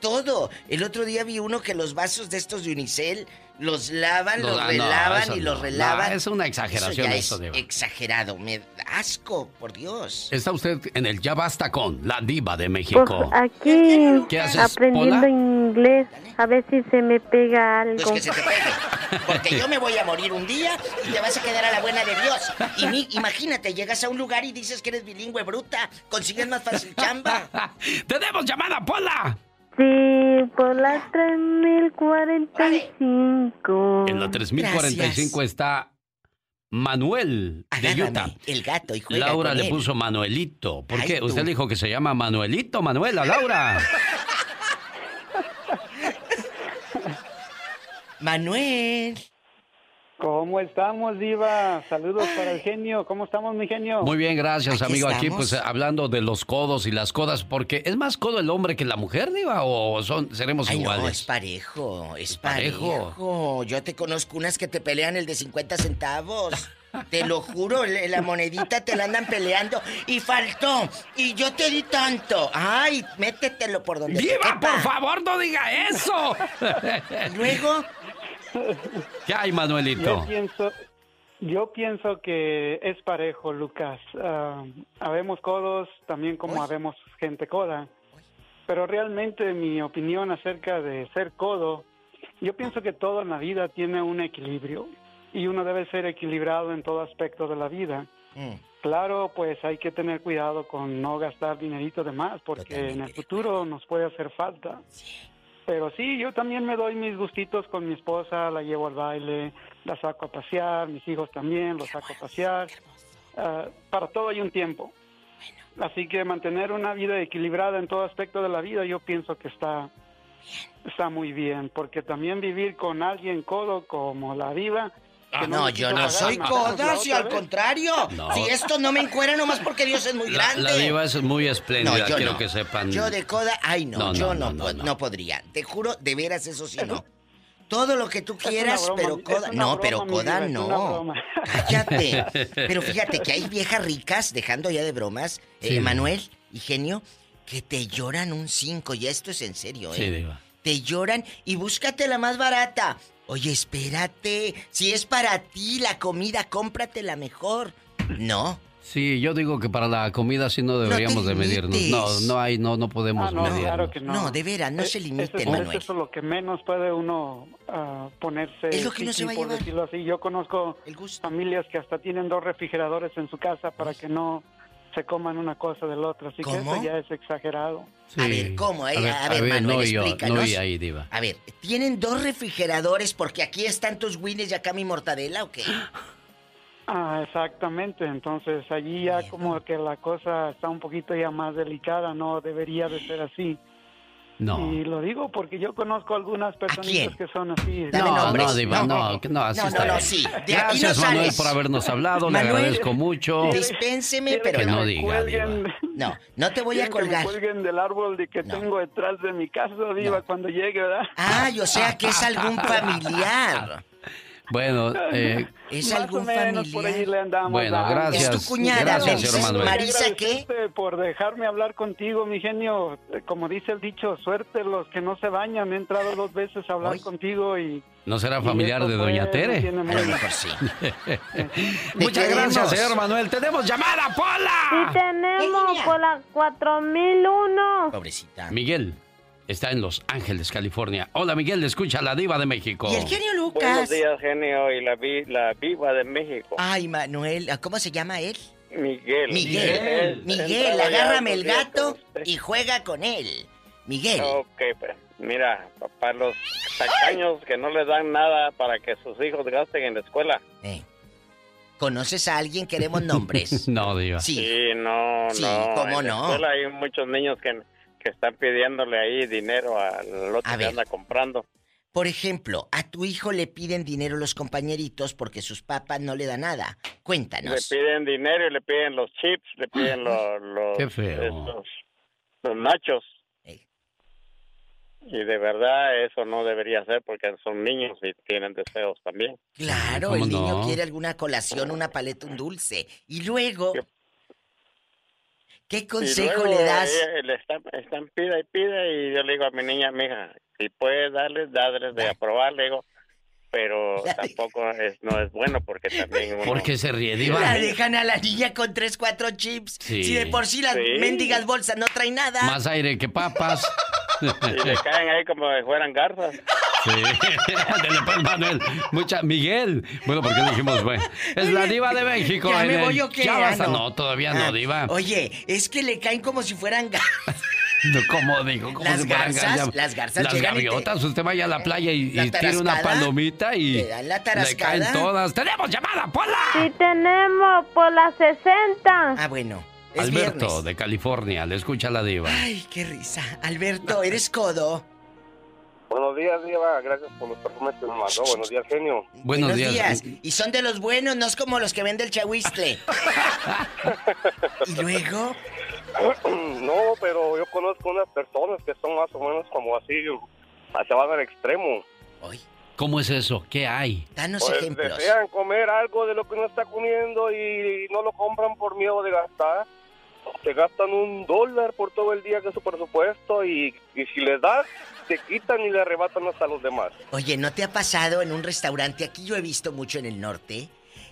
todo. El otro día vi uno que los vasos de estos de Unicel los lavan, los no, relavan eso y los no. relavan. No, es una exageración ya eso, es Diva. exagerado, me da asco, por Dios. Está usted en el Ya Basta con la diva de Pues México. aquí ¿Qué haces, aprendiendo Pola? inglés, a ver si se me pega algo. Pues que se te pegue. Porque yo me voy a morir un día y te vas a quedar a la buena de Dios. Y mi- imagínate, llegas a un lugar y dices que eres bilingüe bruta. Consigues más fácil chamba. *laughs* ¡Tenemos llamada, Pola! Sí, por la 3045. En la 3045 Gracias. está Manuel de Utah. El gato, hijo Laura le puso Manuelito. ¿Por qué? Tú. Usted dijo que se llama Manuelito, Manuela, Laura. *laughs* Manuel. ¿Cómo estamos, Diva? Saludos para el genio. ¿Cómo estamos, mi genio? Muy bien, gracias, amigo. Aquí, pues, hablando de los codos y las codas, porque ¿es más codo el hombre que la mujer, Diva? ¿O son, seremos Ay, iguales? no, es parejo, es parejo. parejo. Yo te conozco unas que te pelean el de 50 centavos. Te lo juro, la monedita te la andan peleando. Y faltó. Y yo te di tanto. Ay, métetelo por donde te ¡Diva, quepa. por favor, no diga eso! Luego. ¿Qué hay, Yo Manuelito? pienso, yo pienso que es parejo, Lucas. Ah, habemos codos, también como habemos gente coda. Pero realmente mi opinión acerca de ser codo, yo pienso que todo en la vida tiene un equilibrio y uno debe ser equilibrado en todo aspecto de la vida. Claro, pues hay que tener cuidado con no gastar dinerito de más porque en el futuro nos puede hacer falta. Pero sí, yo también me doy mis gustitos con mi esposa, la llevo al baile, la saco a pasear, mis hijos también los saco a pasear. Ah, para todo hay un tiempo. Así que mantener una vida equilibrada en todo aspecto de la vida, yo pienso que está, está muy bien, porque también vivir con alguien codo como la diva. Ah, no, yo no soy más o menos coda, la si otra al contrario. No. Si esto no me encuera nomás porque Dios es muy La, grande. la diva es muy espléndida, No, yo quiero no. que sepan. Yo de coda, ay no, yo no, no, no, po- no, no podría. Te juro, de veras, eso sí no. Todo lo que tú quieras, broma, pero coda. No, broma, pero coda no. Cállate. *laughs* Pero fíjate que hay viejas ricas, dejando ya de bromas, eh, Sí. Manuel y genio, que te lloran un 5, y esto es en serio, ¿eh? Sí, diva. Te lloran y búscate la más barata. Oye, espérate, si es para ti la comida, cómprate la mejor. No. Sí, yo digo que para la comida sí no deberíamos de medirnos. No, no hay, no, no podemos Ah, no, medirnos. claro que no. No, de veras, no Eh, se eso limiten, es- Manuel. Eso es lo que menos puede uno ah, ponerse. Es lo que uno se va a por llevar. decirlo así. Yo conozco familias que hasta tienen dos refrigeradores en su casa para que no se coman una cosa del otro. Así ¿Cómo? que eso ya es exagerado. Sí. A ver, ¿cómo? eh? A ver, A ver, a ver, Manuel, no, yo, explícanos. no, y ahí, diva. A ver, ¿tienen dos refrigeradores porque aquí están tus wines y acá mi mortadela o qué? Ah, exactamente. Entonces allí ya como que la cosa está un poquito ya más delicada. No debería de ser así. No. Y lo digo porque yo conozco algunas personitas que son así. No, no, Diva, no, no, así No, está no, no, sí. De aquí Gracias, no Manuel, sales. por habernos hablado. Manuel, le agradezco mucho. Dispénseme, pero que no no. diga, Diva. No, no te voy a Quieren que me colgar. cuelguen del árbol de que tengo detrás de mi casa, Diva, cuando llegue, ¿verdad? Ay, o sea que es algún familiar. *laughs* Bueno, *laughs* eh, Es Más algún o menos por ahí le andamos Bueno, gracias. Es tu cuñada, Gracias, señor Manuel. Marisa, ¿qué? Agradecerte Por dejarme hablar contigo, mi genio. Eh, Como dice el dicho, suerte los que no se bañan. He entrado dos veces a hablar contigo y... ¿no será familiar de Doña Tere? muy- *laughs* *laughs* Muchas gracias, señor Manuel. ¡Tenemos llamada, Pola! Sí tenemos por la 4001. Pobrecita. Miguel está en Los Ángeles, California. Hola, Miguel, escucha la diva de México. ¿Y el genio Buenos Lucas? días, genio, y la, vi- la viva de México. Ay, Manuel, ¿cómo se llama él? Miguel. Miguel, Miguel, agárrame el gato y juega con él. Miguel. Ok, pues, mira, para los tacaños que no le dan nada para que sus hijos gasten en la escuela. Eh. ¿Conoces a alguien? Queremos nombres. *laughs* no, diva. Sí. no, Sí, no. ¿cómo en la no? escuela hay muchos niños que, que están pidiéndole ahí dinero al otro A que ver. anda comprando. Por ejemplo, a tu hijo le piden dinero los compañeritos porque sus papás no le dan nada. Le Cuéntanos. piden dinero y le piden los chips, le piden los... los Qué feo. estos, los nachos. Y de verdad eso no debería ser porque son niños y tienen deseos también. Claro, ¿Cómo el niño no? quiere alguna colación, una paleta, un dulce. Y luego, ¿qué consejo luego le das? ella le están, están pida y pida y yo le digo a mi niña, mija, si puedes darles, darles de aprobar, le digo, pero *laughs* tampoco es, no es bueno porque también uno... ¿Por qué se ríe, diva? La dejan a la niña con tres, cuatro chips. Sí. Si de por sí las Sí. mendigas bolsas no traen nada. Más aire que papas. *laughs* Y le caen ahí como si fueran garzas. Sí, *laughs* Manuel. Mucha, Miguel. Bueno, porque dijimos, bueno, es la diva de México. ¿Ya me el-? Ya Ah, basta. no. No, todavía no, Ah, diva. Oye, es que le caen como si fueran garzas. No, *laughs* ¿Cómo digo? ¿Cómo Las garzas, las garzas Las te- gaviotas. Usted vaya a la playa y, La y tire una palomita y te dan la le caen todas. ¡Tenemos llamada, Pola! Sí tenemos por la 60. Ah, bueno. Es Alberto, viernes. de California. Le escucha la diva. Ay, qué risa. Alberto, ¿eres codo? Buenos días, Diva. Gracias por los perfumes que me mandó. Buenos días, genio. Buenos, días. Y son de los buenos, no es como los que vende el chahuistle. *laughs* *laughs* ¿Y luego? *clears throat* No, pero yo conozco unas personas que son más o menos como así, se van al extremo. ¿Cómo es eso? ¿Qué hay? Danos Pues, ejemplos. desean comer algo de lo que uno está comiendo y no lo compran por miedo de gastar. Se gastan un dólar por todo el día que es su presupuesto y, y si les das, te quitan y le arrebatan hasta los demás. Oye, ¿no te ha pasado en un restaurante? Aquí yo he visto mucho en el norte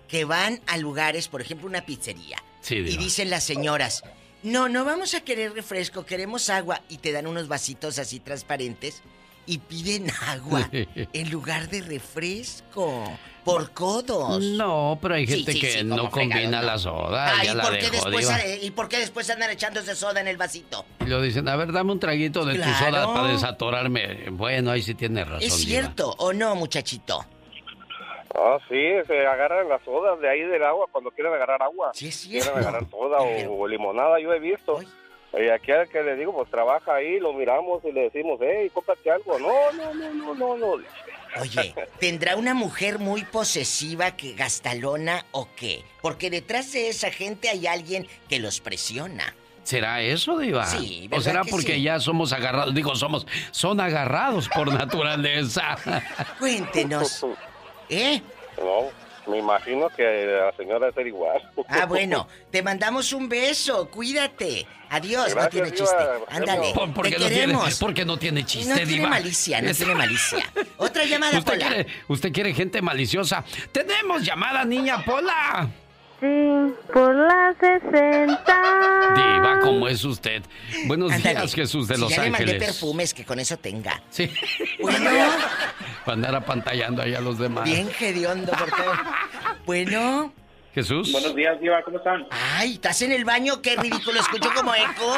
que van a lugares, por ejemplo, una pizzería. Sí, y dicen las señoras, no, no vamos a querer refresco, queremos agua. Y te dan unos vasitos así transparentes y piden agua *laughs* en lugar de refresco. Por codos. No, pero hay gente sí, que sí, no combina fregado, la soda. Ya ¿y, la por qué dejó, después. ¿Y por qué después andan echándose soda en el vasito? Y lo dicen, a ver, dame un traguito de tu Claro. soda para desatorarme. Bueno, ahí sí tienes razón. ¿Es Diva. cierto o no, muchachito? Ah, sí, se agarran las sodas de ahí del agua cuando quieren agarrar agua. Sí, es Quieren cierto. agarrar soda o, o limonada, yo he visto. Y aquí al que le digo, pues trabaja ahí, lo miramos y le decimos, hey, cómprate algo. No, no, no, no, no, no. Oye, ¿tendrá una mujer muy posesiva que gastalona o qué? Porque detrás de esa gente hay alguien que los presiona. ¿Será eso, Diva? Sí, ¿O ¿verdad será que porque sí? ya somos agarrados? Digo, somos, son agarrados por *laughs* naturaleza. Cuéntenos. ¿Eh? No, me imagino que la señora debe ser igual. Ah, bueno, te mandamos un beso, cuídate. Adiós, no tiene Diva. chiste. Ándale, Por- porque, te no tiene, queremos. porque no tiene chiste, no tiene Diva. malicia, no Es- tiene malicia. Otra llamada, ¿Usted Pola. quiere, usted quiere gente maliciosa. ¡Tenemos llamada, niña Pola! Por la 60. Diva, ¿cómo es usted? Buenos Ándale. días, Jesús de Si Los ya le mandé Ángeles. perfumes, que con eso tenga. Sí. Bueno, *laughs* Para andar apantallando ahí a los demás. bien hediondo, por todo. Bueno. Jesús. Buenos días, Diva, ¿cómo están? Ay, ¿estás en el baño? Qué ridículo, escucho como eco.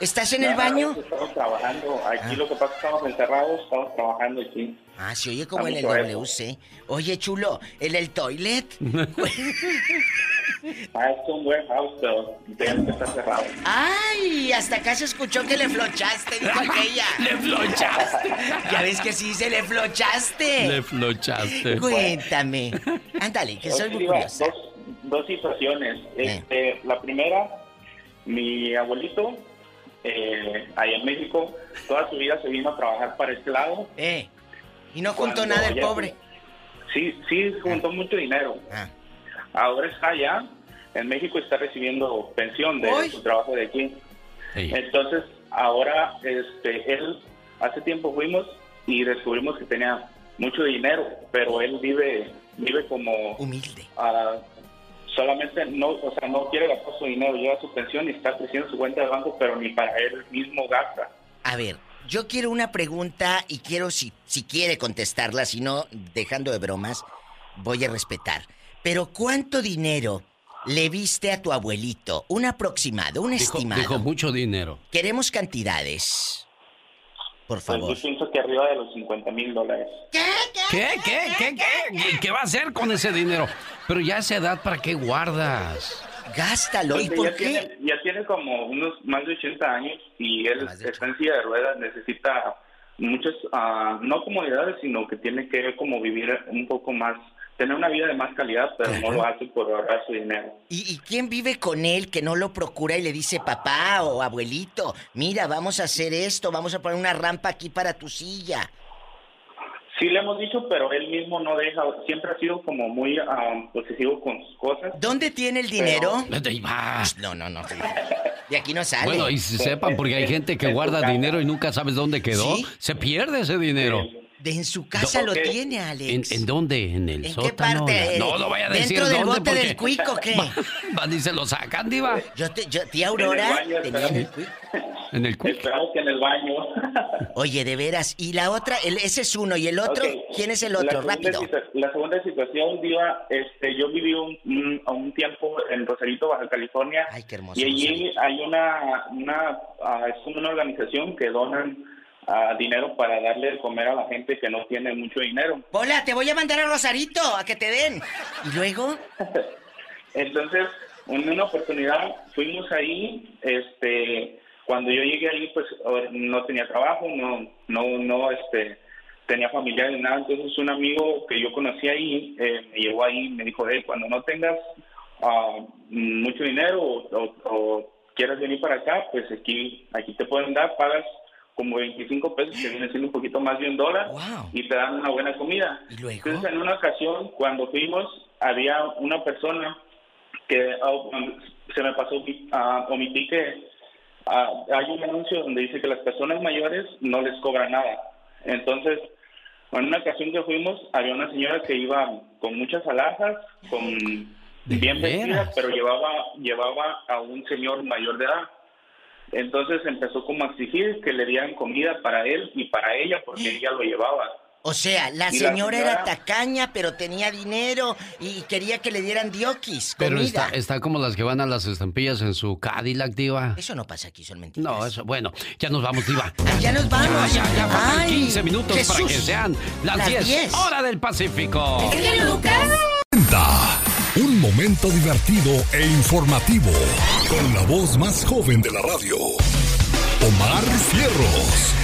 ¿Estás en el baño? Estamos trabajando. Aquí lo que pasa es que estamos encerrados, estamos trabajando aquí. Ah, se oye como en el. WC. Oye, chulo, ¿en el toilet? *laughs* *laughs* Ah, es un warehouse, pero vean que está cerrado. Ay, hasta acá se escuchó que le flochaste, dijo *laughs* aquella. Le flochaste. Ya ves que sí, se le flochaste. Le flochaste. Cuéntame. Ándale, que soy muy curiosa. Dos, dos situaciones. Este, la primera, mi abuelito, eh, allá en México, toda su vida se vino a trabajar para este lado. Eh, y no juntó Cuando nada el pobre. Sí, sí, juntó mucho dinero. Ah. Ahora está allá, en México está recibiendo pensión de su trabajo de aquí. Entonces, ahora, este, él, hace tiempo fuimos y descubrimos que tenía mucho dinero, pero él vive, vive como... Humilde. solamente no, o sea, no quiere gastar su dinero, lleva su pensión y está creciendo su cuenta de banco, pero ni para él mismo gasta. A ver, yo quiero una pregunta y quiero si, si quiere contestarla, si no, dejando de bromas, voy a respetar. Pero ¿cuánto dinero le viste a tu abuelito? Un aproximado, un Dijo, estimado. dijo mucho dinero. Queremos cantidades. Por Pues favor. yo pienso que arriba de los 50 mil dólares. ¿Qué? ¿Qué? ¿Qué? ¿Qué? ¿Qué va a hacer con ese dinero? Pero ya a esa edad, ¿para qué guardas? Gástalo. ¿Y Porque por ya qué? Tiene, ya tiene como unos más de 80 años y él está en silla de ruedas, necesita muchas, ah, no comodidades, sino que tiene que como vivir un poco más, tener una vida de más calidad, pero no lo hace por ahorrar su dinero. ¿Y, y quién vive con él que no lo procura y le dice papá o abuelito? Mira, vamos a hacer esto, vamos a poner una rampa aquí para tu silla. Sí le hemos dicho, pero él mismo no deja, siempre ha sido como muy ah, posesivo con sus cosas. ¿Dónde tiene el dinero? No, no, no. De aquí no sale. Bueno, y sepan, porque hay *laughs* gente que guarda dinero y nunca sabes dónde quedó. ¿Sí? Se pierde ese dinero. De en su casa lo tiene, Alex. ¿En, en dónde? ¿En el ¿En qué sótano? parte? No, no vaya a decir ¿Dentro del dónde, bote porque del cuico qué? *laughs* va- Van y se lo sacan, diva. Yo, te, yo tía Aurora, En el baño, tenía en el cuico. En el cuico. Esperamos que en el baño. Oye, de veras. Y la otra, el, ese es uno. ¿Y el otro? Ok. ¿Quién es el La otro? segunda Rápido. La segunda situación, Diva, este, yo viví un, un, un tiempo en Rosarito, Baja California. Ay, qué hermoso. Y allí hay una, una ah, es una organización que donan ah, dinero para darle de comer a la gente que no tiene mucho dinero. *laughs* Hola, te voy a mandar a Rosarito a que te den. ¿Y luego? Entonces, en una oportunidad fuimos ahí, este, cuando yo llegué ahí, pues no tenía trabajo, no, no, no, este, tenía familiares nada, entonces un amigo que yo conocí ahí eh, me llevó ahí y me dijo, hey, cuando no tengas ah, mucho dinero o, o- o quieras venir para acá, pues aquí aquí te pueden dar, pagas como 25 pesos, que viene siendo un poquito más de un dólar, y te dan una buena comida. Entonces, en una ocasión, cuando fuimos, había una persona que ah, se me pasó a omitir que ah, hay un anuncio donde dice que las personas mayores no les cobran nada. Entonces, en una ocasión que fuimos, había una señora que iba con muchas alhajas, con bien vestida, pero llevaba llevaba a un señor mayor de edad. Entonces empezó como a exigir que le dieran comida para él y para ella porque ella lo llevaba. O sea, la señora era tacaña, pero tenía dinero y quería que le dieran diokis, Pero está, está como las que van a las estampillas en su Cadillac, Diva. Eso no pasa aquí, son mentiras. No, eso, bueno, ya nos vamos, Diva. Ya nos vamos. Ya, ya, ya faltan Ay, 15 minutos para que sean las, Las 10, 10. hora del Pacífico. Presenta Un momento divertido e informativo con la voz más joven de la radio, Omar Fierros.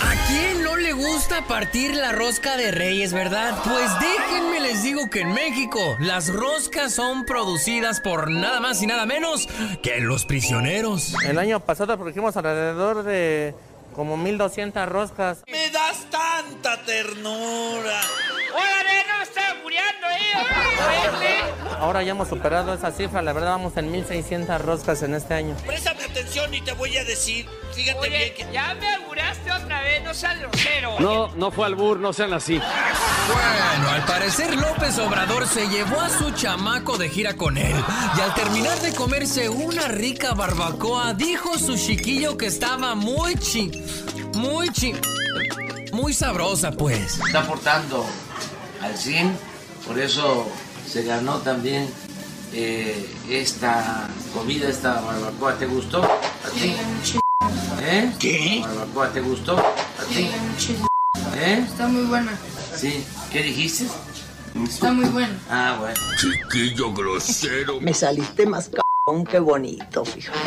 ¿A quién no le gusta partir la rosca de reyes, verdad? Pues déjenme les digo que en México las roscas son producidas por nada más y nada menos que los prisioneros. El año pasado produjimos alrededor de como 1200 roscas. Me das tanta ternura. ¡Órale, no está muriendo ahí! Ahora ya hemos superado esa cifra, la verdad vamos en 1600 roscas en este año. Préstame atención y te voy a decir. Fíjate Oye, bien que. ya me auguraste otra vez, no seas grosero. No, no fue albur, no sean así. Bueno, al parecer López Obrador se llevó a su chamaco de gira con él. Y al terminar de comerse una rica barbacoa, dijo su chiquillo que estaba muy chi... Muy chi... Muy sabrosa, pues. está portando al 100, por eso se ganó también eh, esta comida, esta barbacoa. ¿Te gustó? ¿A ti? ¿Eh? ¿Qué? ¿Barbacoa te gustó? ¿A ti? ¿Eh? Está muy buena. Sí. ¿Qué dijiste? Está muy buena. Ah, bueno. Chiquillo grosero. Me saliste más cabrón que bonito, fíjate.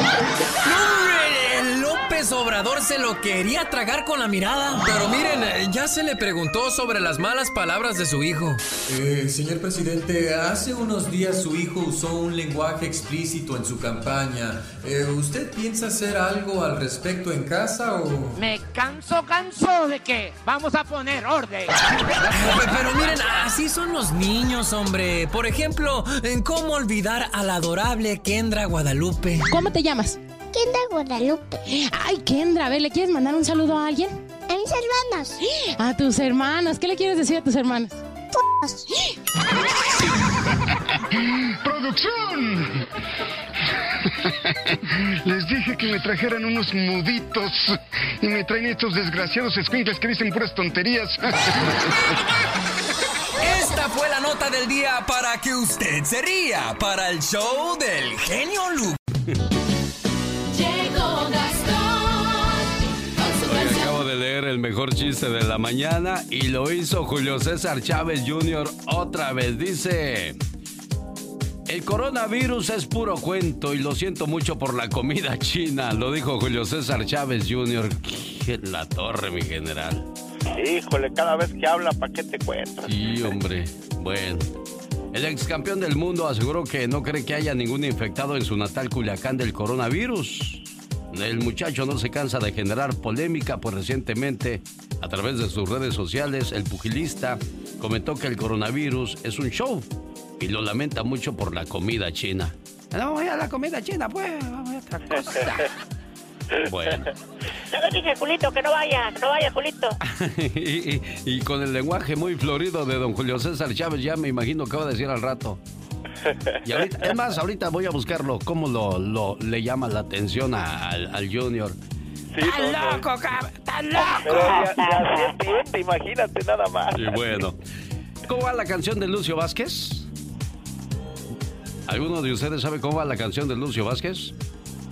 López Obrador se lo quería tragar con la mirada. Pero miren, ya se le preguntó sobre las malas palabras de su hijo. Eh, señor presidente, hace unos días su hijo usó un lenguaje explícito en su campaña. Eh, ¿Usted piensa hacer algo al respecto en casa o...? Me canso, canso de que vamos a poner orden. Pe- Pero miren, así son los niños, hombre. Por ejemplo, en cómo olvidar a la adorable Kendra Guadalupe. ¿Cómo te llamas? Kendra Guadalupe. Ay, Kendra, a ver, ¿le quieres mandar un saludo a alguien? A mis hermanos. *gasps* A tus hermanos. ¿Qué le quieres decir a tus hermanos? *laughs* ¡Producción! *laughs* Les dije que me trajeran unos muditos y me traen estos desgraciados escuincles que dicen puras tonterías. *laughs* Esta fue la nota del día para que usted se ría para el show del genio Lucas. El mejor chiste de la mañana y lo hizo Julio César Chávez Jr. otra vez. Dice, el coronavirus es puro cuento y lo siento mucho por la comida china. Lo dijo Julio César Chávez Jr. En la torre, mi general. Híjole, cada vez que habla, ¿para qué te cuentas? Sí, hombre. Bueno. El ex campeón del mundo aseguró que no cree que haya ningún infectado en su natal Culiacán del coronavirus. El muchacho no se cansa de generar polémica, pues recientemente, a través de sus redes sociales, el pugilista comentó que el coronavirus es un show y lo lamenta mucho por la comida china. No voy a la comida china, pues, vamos a otra cosa. *laughs* Bueno. Ya le dije, Julito, que no vaya, que no vaya, Julito. *laughs* y, y- y con el lenguaje muy florido de don Julio César Chávez, ya me imagino que va a decir al rato. *laughs* Y ahorita, es más, ahorita voy a buscarlo, cómo lo, lo- le llama la atención a- al, al Junior. ¡Estás loco, cabrón! ¡Estás loco! Pero ya, imagínate nada más. Y bueno, ¿cómo va la canción de Lucio Vázquez? ¿Alguno de ustedes sabe cómo va la canción de Lucio Vázquez?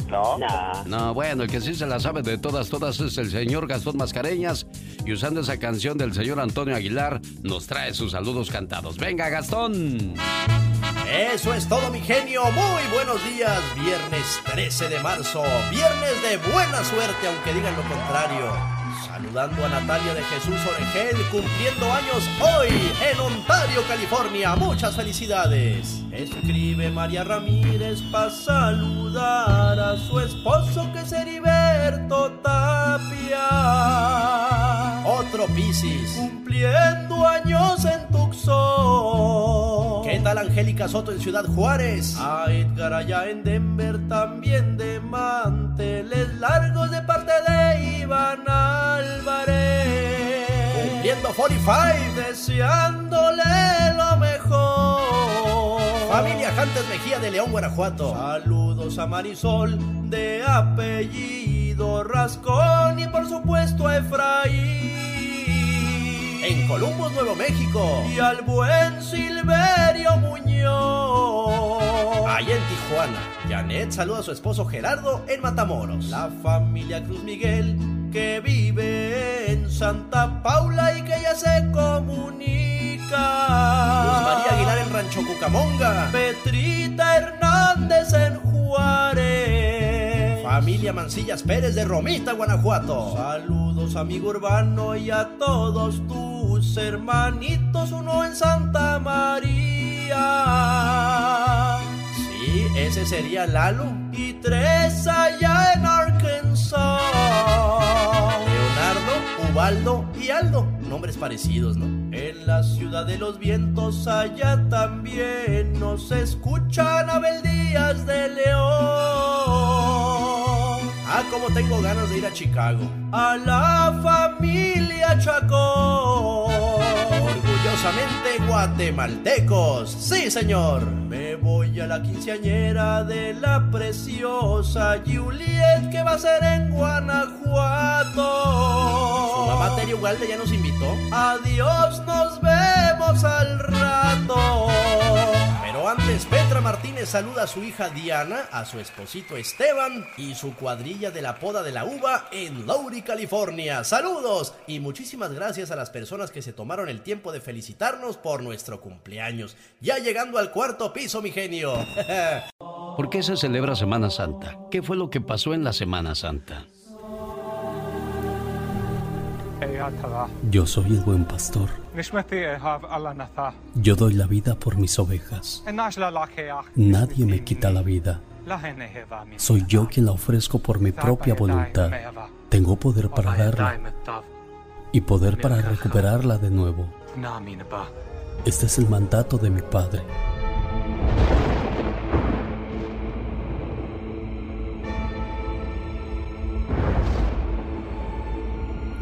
No. No, bueno, el que sí se la sabe de todas, todas es el señor Gastón Mascareñas. Y usando esa canción del señor Antonio Aguilar, nos trae sus saludos cantados. ¡Venga, Gastón! Eso es todo, mi genio. Muy buenos días. Viernes 13 de marzo. Viernes de buena suerte, aunque digan lo contrario. Saludando a Natalia de Jesús Oregel, cumpliendo años hoy en Ontario, California. Muchas felicidades. Escribe María Ramírez para saludar a su esposo que es Heriberto Tapia. Otro Piscis, cumpliendo años en Tucson. ¿Qué tal Angélica Soto en Ciudad Juárez? A Edgar allá en Denver también de manteles largos de parte de Iván Álvarez. Cumpliendo 45, deseándole lo mejor. Familia Jantes Mejía de León, Guanajuato. Saludos a Marisol de apellido Rascón y por supuesto a Efraín. En Columbus, Nuevo México. Y al buen Silverio Muñoz. Allá en Tijuana. Janet saluda a su esposo Gerardo en Matamoros. La familia Cruz Miguel que vive en Santa Paula y que ya se comunica. Luz María Aguilar en Rancho Cucamonga. Petrita Hernández en Juárez. Familia Mancillas Pérez de Romita, Guanajuato. Saludos amigo urbano y a todos tus hermanitos, uno en Santa María. Sí, ese sería Lalo. Y tres allá en Arkansas. Leonardo, Ubaldo y Aldo. Nombres parecidos, ¿no? En la ciudad de los vientos, allá también nos escuchan Abel Díaz de León. Ah, como tengo ganas de ir a Chicago. A la familia Chacón. Orgullosamente guatemaltecos. Sí, señor. Me voy a la quinceañera de la preciosa Juliet que va a ser en Guanajuato. Su mamá Terry Ugalde ya nos invitó. Adiós, nos vemos al rato. Martínez saluda a su hija Diana, a su esposito Esteban y su cuadrilla de la poda de la uva en Lowry, California. Saludos y muchísimas gracias a las personas que se tomaron el tiempo de felicitarnos por nuestro cumpleaños. Ya llegando al cuarto piso, mi genio. *laughs* ¿Por qué se celebra Semana Santa? ¿Qué fue lo que pasó en la Semana Santa? Yo soy el buen pastor. Yo doy la vida por mis ovejas. Nadie me quita la vida. Soy yo quien la ofrezco por mi propia voluntad. Tengo poder para darla y poder para recuperarla de nuevo. Este es el mandato de mi Padre.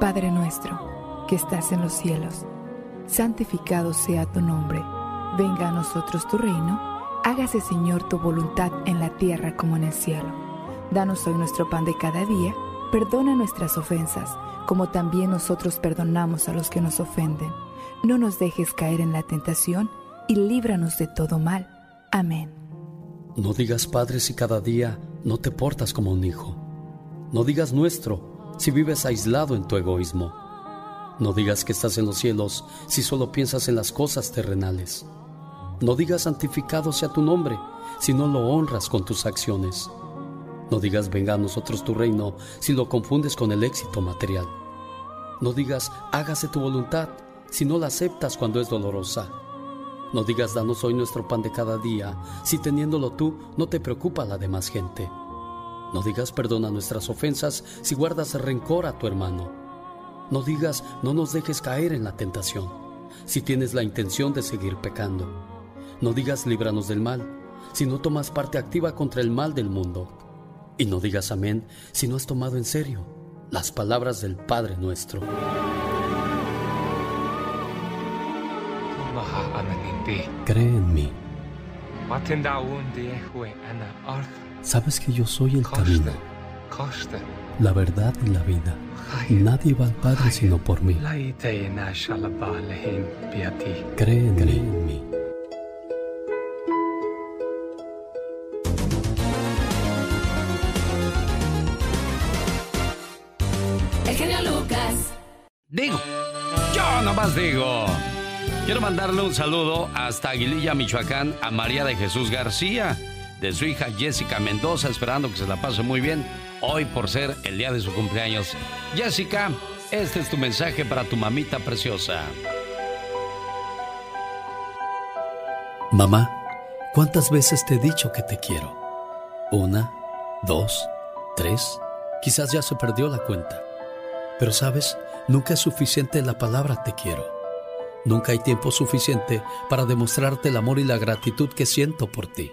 Padre nuestro, que estás en los cielos, santificado sea tu nombre. Venga a nosotros tu reino. Hágase, Señor, tu voluntad en la tierra como en el cielo. Danos hoy nuestro pan de cada día. Perdona nuestras ofensas, como también nosotros perdonamos a los que nos ofenden. No nos dejes caer en la tentación y líbranos de todo mal. Amén. No digas Padre si cada día no te portas como un hijo. No digas nuestro si vives aislado en tu egoísmo. No digas que estás en los cielos si solo piensas en las cosas terrenales. No digas santificado sea tu nombre si no lo honras con tus acciones. No digas venga a nosotros tu reino si lo confundes con el éxito material. No digas hágase tu voluntad si no la aceptas cuando es dolorosa. No digas danos hoy nuestro pan de cada día si teniéndolo tú no te preocupa la demás gente. No digas perdona nuestras ofensas si guardas rencor a tu hermano. No digas no nos dejes caer en la tentación si tienes la intención de seguir pecando. No digas líbranos del mal si no tomas parte activa contra el mal del mundo. Y no digas amén si no has tomado en serio las palabras del Padre nuestro. Cree en mí. Sabes que yo soy el camino, la verdad y la vida. Nadie va al Padre sino por mí. Cree en mí. El genio Lucas. Digo, yo nomás digo. Quiero mandarle un saludo hasta Aguililla, Michoacán, a María de Jesús García, de su hija Jessica Mendoza, esperando que se la pase muy bien hoy por ser el día de su cumpleaños. Jessica, este es tu mensaje para tu mamita preciosa. Mamá, ¿cuántas veces te he dicho que te quiero? Una, dos, tres, quizás ya se perdió la cuenta. Pero sabes, nunca es suficiente la palabra te quiero. Nunca hay tiempo suficiente para demostrarte el amor y la gratitud que siento por ti.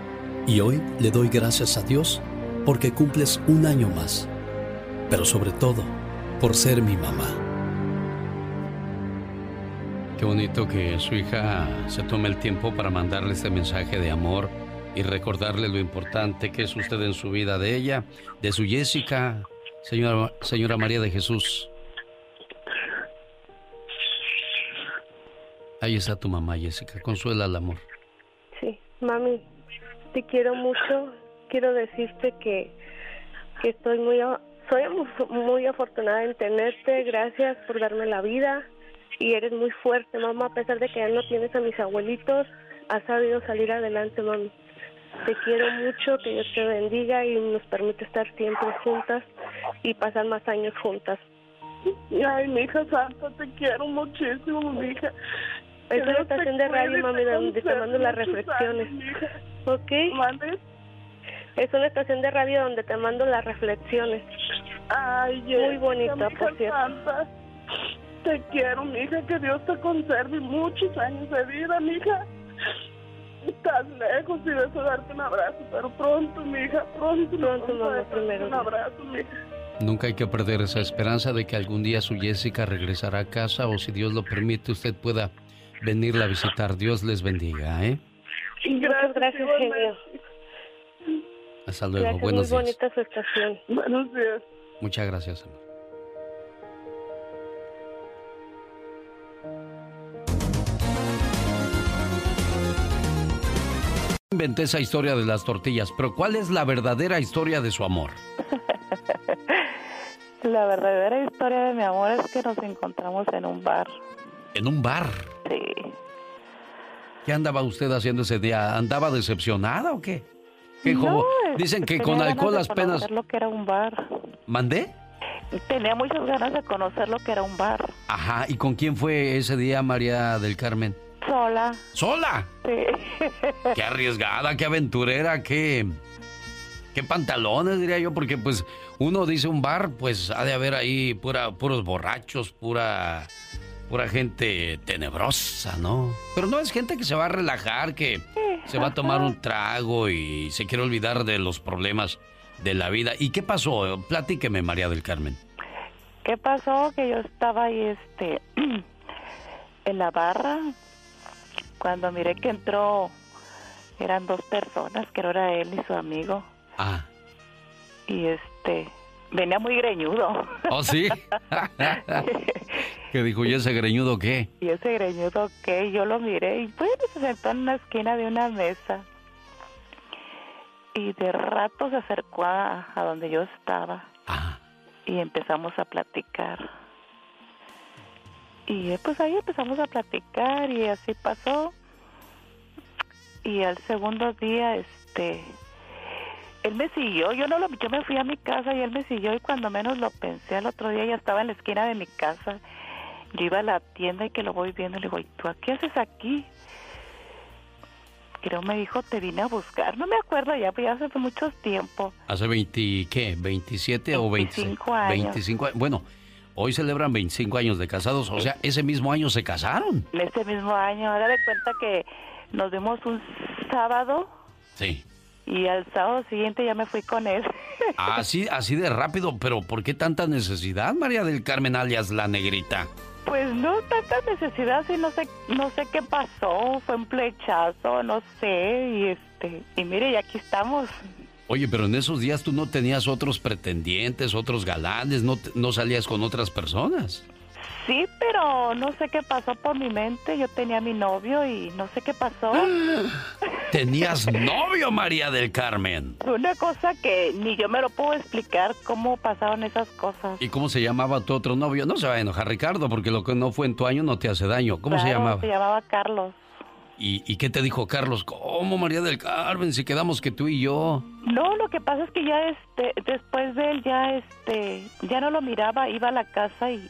Y hoy le doy gracias a Dios porque cumples un año más. Pero sobre todo, por ser mi mamá. Qué bonito que su hija se tome el tiempo para mandarle este mensaje de amor y recordarle lo importante que es usted en su vida de ella, de su Jessica, señora, señora María de Jesús. Ahí está tu mamá, Jessica. Consuela el amor. Sí, mami, te quiero mucho. Quiero decirte que, que estoy muy, soy muy afortunada en tenerte. Gracias por darme la vida. Y eres muy fuerte, mamá. A pesar de que ya no tienes a mis abuelitos, has sabido salir adelante, mami. Te quiero mucho, que Dios te bendiga y nos permite estar siempre juntas y pasar más años juntas. Ay, mi hija santa, te quiero muchísimo, mi hija. Es una estación de radio, mami, donde te mando las reflexiones. ¿Ok? Es una estación de radio donde te mando las reflexiones. Ay, Muy bonita, por cierto. Santa. Te quiero, mija, que Dios te conserve muchos años de vida, mija. Estás lejos y deseo darte un abrazo, pero pronto, mija, pronto. Pronto, mamá, primero. Un abrazo, mija. Nunca hay que perder esa esperanza de que algún día su Jessica regresará a casa o si Dios lo permite usted pueda venirla a visitar. Dios les bendiga, ¿eh? Gracias, gracias, genio. Hasta luego, Gracias, buenos muy días. bonita su estación. Buenos días. Muchas gracias, amor. Inventé esa historia de las tortillas, pero ¿cuál es la verdadera historia de su amor? *laughs* La verdadera historia de mi amor es que nos encontramos en un bar. En un bar. ¿Qué andaba usted haciendo ese día? ¿Andaba decepcionada o qué? ¿Qué No, Dicen que con alcohol las penas... lo que era un bar. ¿Mandé? Tenía muchas ganas de conocer lo que era un bar. Ajá, ¿y con quién fue ese día María del Carmen? Sola. ¿Sola? Sí. *laughs* Qué arriesgada, qué aventurera, qué... Qué pantalones, diría yo, porque pues uno dice un bar, pues ha de haber ahí pura, puros borrachos, pura, pura gente tenebrosa, ¿no? Pero no es gente que se va a relajar, que se va a tomar un trago y se quiere olvidar de los problemas de la vida. ¿Y qué pasó? Platíqueme, María del Carmen. ¿Qué pasó? Que yo estaba ahí este *clears throat* en la barra cuando miré que entró eran dos personas, que era él y su amigo. Ah. Y este venía muy greñudo. ¿Oh, sí? *laughs* ¿Qué dijo? ¿Y ese greñudo qué? Y ese greñudo que yo lo miré y bueno, se sentó en una esquina de una mesa. Y de rato se acercó a, a donde yo estaba. y empezamos a platicar. Y pues ahí empezamos a platicar y así pasó. Y al segundo día, este, él me siguió, yo no lo, yo me fui a mi casa y él me siguió y cuando menos lo pensé al otro día ya estaba en la esquina de mi casa. Yo iba a la tienda y que lo voy viendo, le digo, ¿y tú qué haces aquí? Creo me dijo, te vine a buscar. No me acuerdo ya, pues ya hace mucho tiempo. ¿Hace 20, qué? ¿27 o 25 años. 25 años. Bueno, hoy celebran 25 años de casados, o sea, ese mismo año se casaron. Ese mismo año, ahora de cuenta que nos vimos un sábado. Sí. Y al sábado siguiente ya me fui con él. *laughs* Así, así de rápido, pero ¿por qué tanta necesidad, María del Carmen alias la negrita? Pues no tanta necesidad, sí, no sé, no sé qué pasó, fue un plechazo, no sé, y este, y mire, y aquí estamos. Oye, pero en esos días tú no tenías otros pretendientes, otros galanes, no, no salías con otras personas. Sí, pero no sé qué pasó por mi mente. Yo tenía mi novio y no sé qué pasó. *gasps* ¿Tenías novio, María del Carmen? Una cosa que ni yo me lo puedo explicar cómo pasaron esas cosas. ¿Y cómo se llamaba tu otro novio? No se va a enojar, Ricardo, porque lo que no fue en tu año no te hace daño. ¿Cómo se llamaba? Se llamaba Carlos. ¿Y, ¿Y, qué te dijo Carlos? ¿Cómo María del Carmen? Si quedamos que tú y yo. No, lo que pasa es que ya este, después de él ya este, ya no lo miraba, iba a la casa y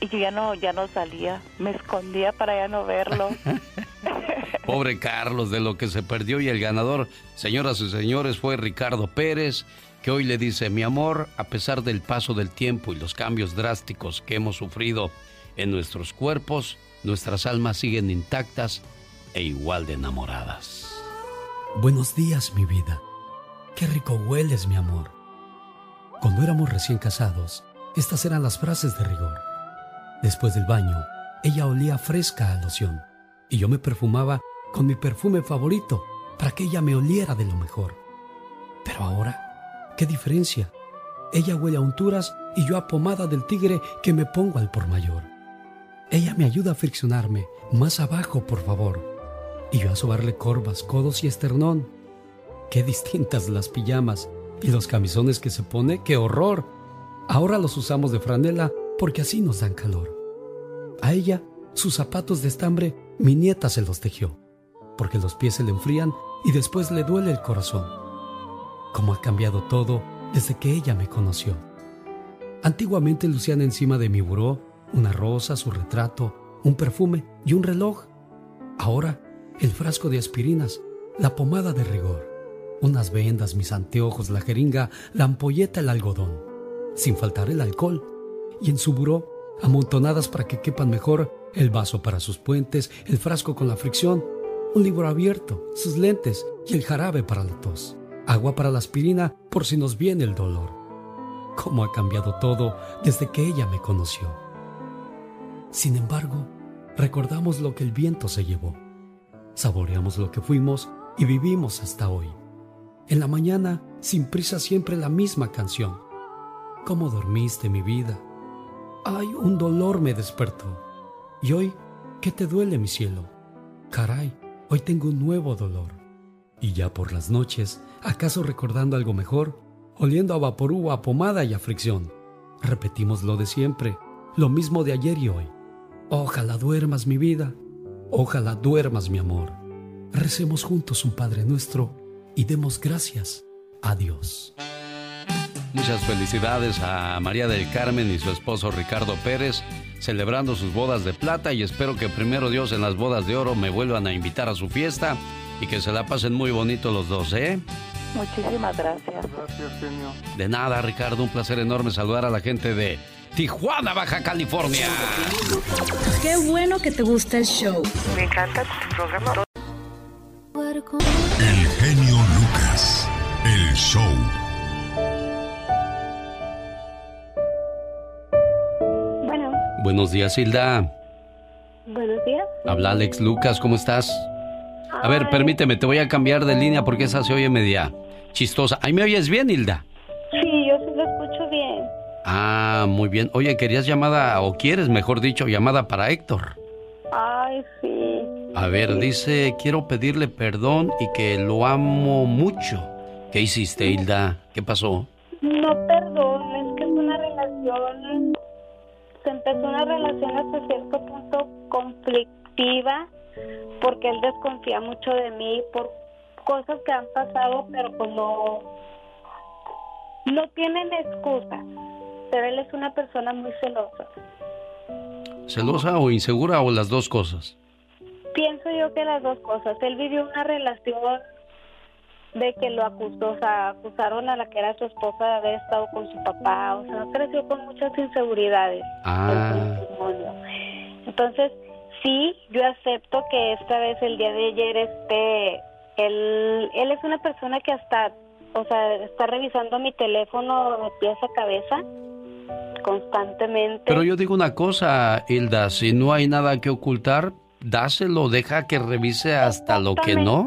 y yo ya no, ya no salía, me escondía para ya no verlo. *laughs* Pobre Carlos, de lo que se perdió y el ganador, señoras y señores, fue Ricardo Pérez, que hoy le dice, mi amor, a pesar del paso del tiempo y los cambios drásticos que hemos sufrido en nuestros cuerpos, nuestras almas siguen intactas e igual de enamoradas. Buenos días, mi vida. Qué rico hueles, mi amor. Cuando éramos recién casados, estas eran las frases de rigor. Después del baño, ella olía fresca a loción y yo me perfumaba con mi perfume favorito para que ella me oliera de lo mejor. Pero ahora, ¿qué diferencia? Ella huele a unturas y yo a pomada del tigre que me pongo al por mayor. Ella me ayuda a friccionarme, más abajo, por favor. Y yo a sobarle corvas, codos y esternón. Qué distintas las pijamas y los camisones que se pone, qué horror. Ahora los usamos de franela porque así nos dan calor. A ella, sus zapatos de estambre, mi nieta se los tejió, porque los pies se le enfrían y después le duele el corazón. Cómo ha cambiado todo desde que ella me conoció. Antiguamente lucían encima de mi buró una rosa, su retrato, un perfume y un reloj. Ahora, el frasco de aspirinas, la pomada de rigor, unas vendas, mis anteojos, la jeringa, la ampolleta, el algodón, sin faltar el alcohol y en su buró amontonadas para que quepan mejor el vaso para sus puentes, el frasco con la fricción, un libro abierto, sus lentes y el jarabe para la tos, agua para la aspirina por si nos viene el dolor. Cómo ha cambiado todo desde que ella me conoció. Sin embargo, recordamos lo que el viento se llevó, saboreamos lo que fuimos y vivimos hasta hoy. En la mañana, sin prisa siempre la misma canción. ¿Cómo dormiste mi vida? Ay, un dolor me despertó. ¿Y hoy qué te duele, mi cielo? Caray, hoy tengo un nuevo dolor. Y ya por las noches, ¿acaso recordando algo mejor? Oliendo a vaporú, a pomada y a fricción. Repetimos lo de siempre, lo mismo de ayer y hoy. Ojalá duermas mi vida, ojalá duermas mi amor. Recemos juntos un Padre nuestro y demos gracias a Dios. Muchas felicidades a María del Carmen y su esposo Ricardo Pérez celebrando sus bodas de plata y espero que primero Dios en las bodas de oro me vuelvan a invitar a su fiesta y que se la pasen muy bonito los dos, ¿eh? Muchísimas gracias. Gracias, genio. De nada, Ricardo, un placer enorme saludar a la gente de Tijuana, Baja California. Qué bueno que te gusta el show. Me encanta tu programa. El genio Lucas. El show. Buenos días, Hilda. buenos días. Habla Alex Lucas, ¿cómo estás? A ver, permíteme, te voy a cambiar de línea porque esa se oye media chistosa. ¿Ahí me oyes bien, Hilda? Sí, yo sí lo escucho bien. Ah, muy bien. Oye, ¿querías llamada, o quieres, mejor dicho, llamada para Héctor? Ay, sí. A ver, dice, quiero pedirle perdón y que lo amo mucho. ¿Qué hiciste, Hilda? ¿Qué pasó? No, perdón, es que es una relación empezó una relación hasta cierto punto conflictiva porque él desconfía mucho de mí por cosas que han pasado, pero pues no, no tienen excusa. Pero él es una persona muy celosa. ¿Celosa o insegura o las dos cosas? Pienso yo que las dos cosas. Él vivió una relación de que lo acusó, o sea, acusaron a la que era su esposa de haber estado con su papá, o sea, creció con muchas inseguridades. Ah. Entonces, sí, yo acepto que esta vez el día de ayer, este, él, él es una persona que hasta, o sea, está revisando mi teléfono de pies a cabeza constantemente. Pero yo digo una cosa, Hilda, si no hay nada que ocultar, dáselo, deja que revise hasta lo que no.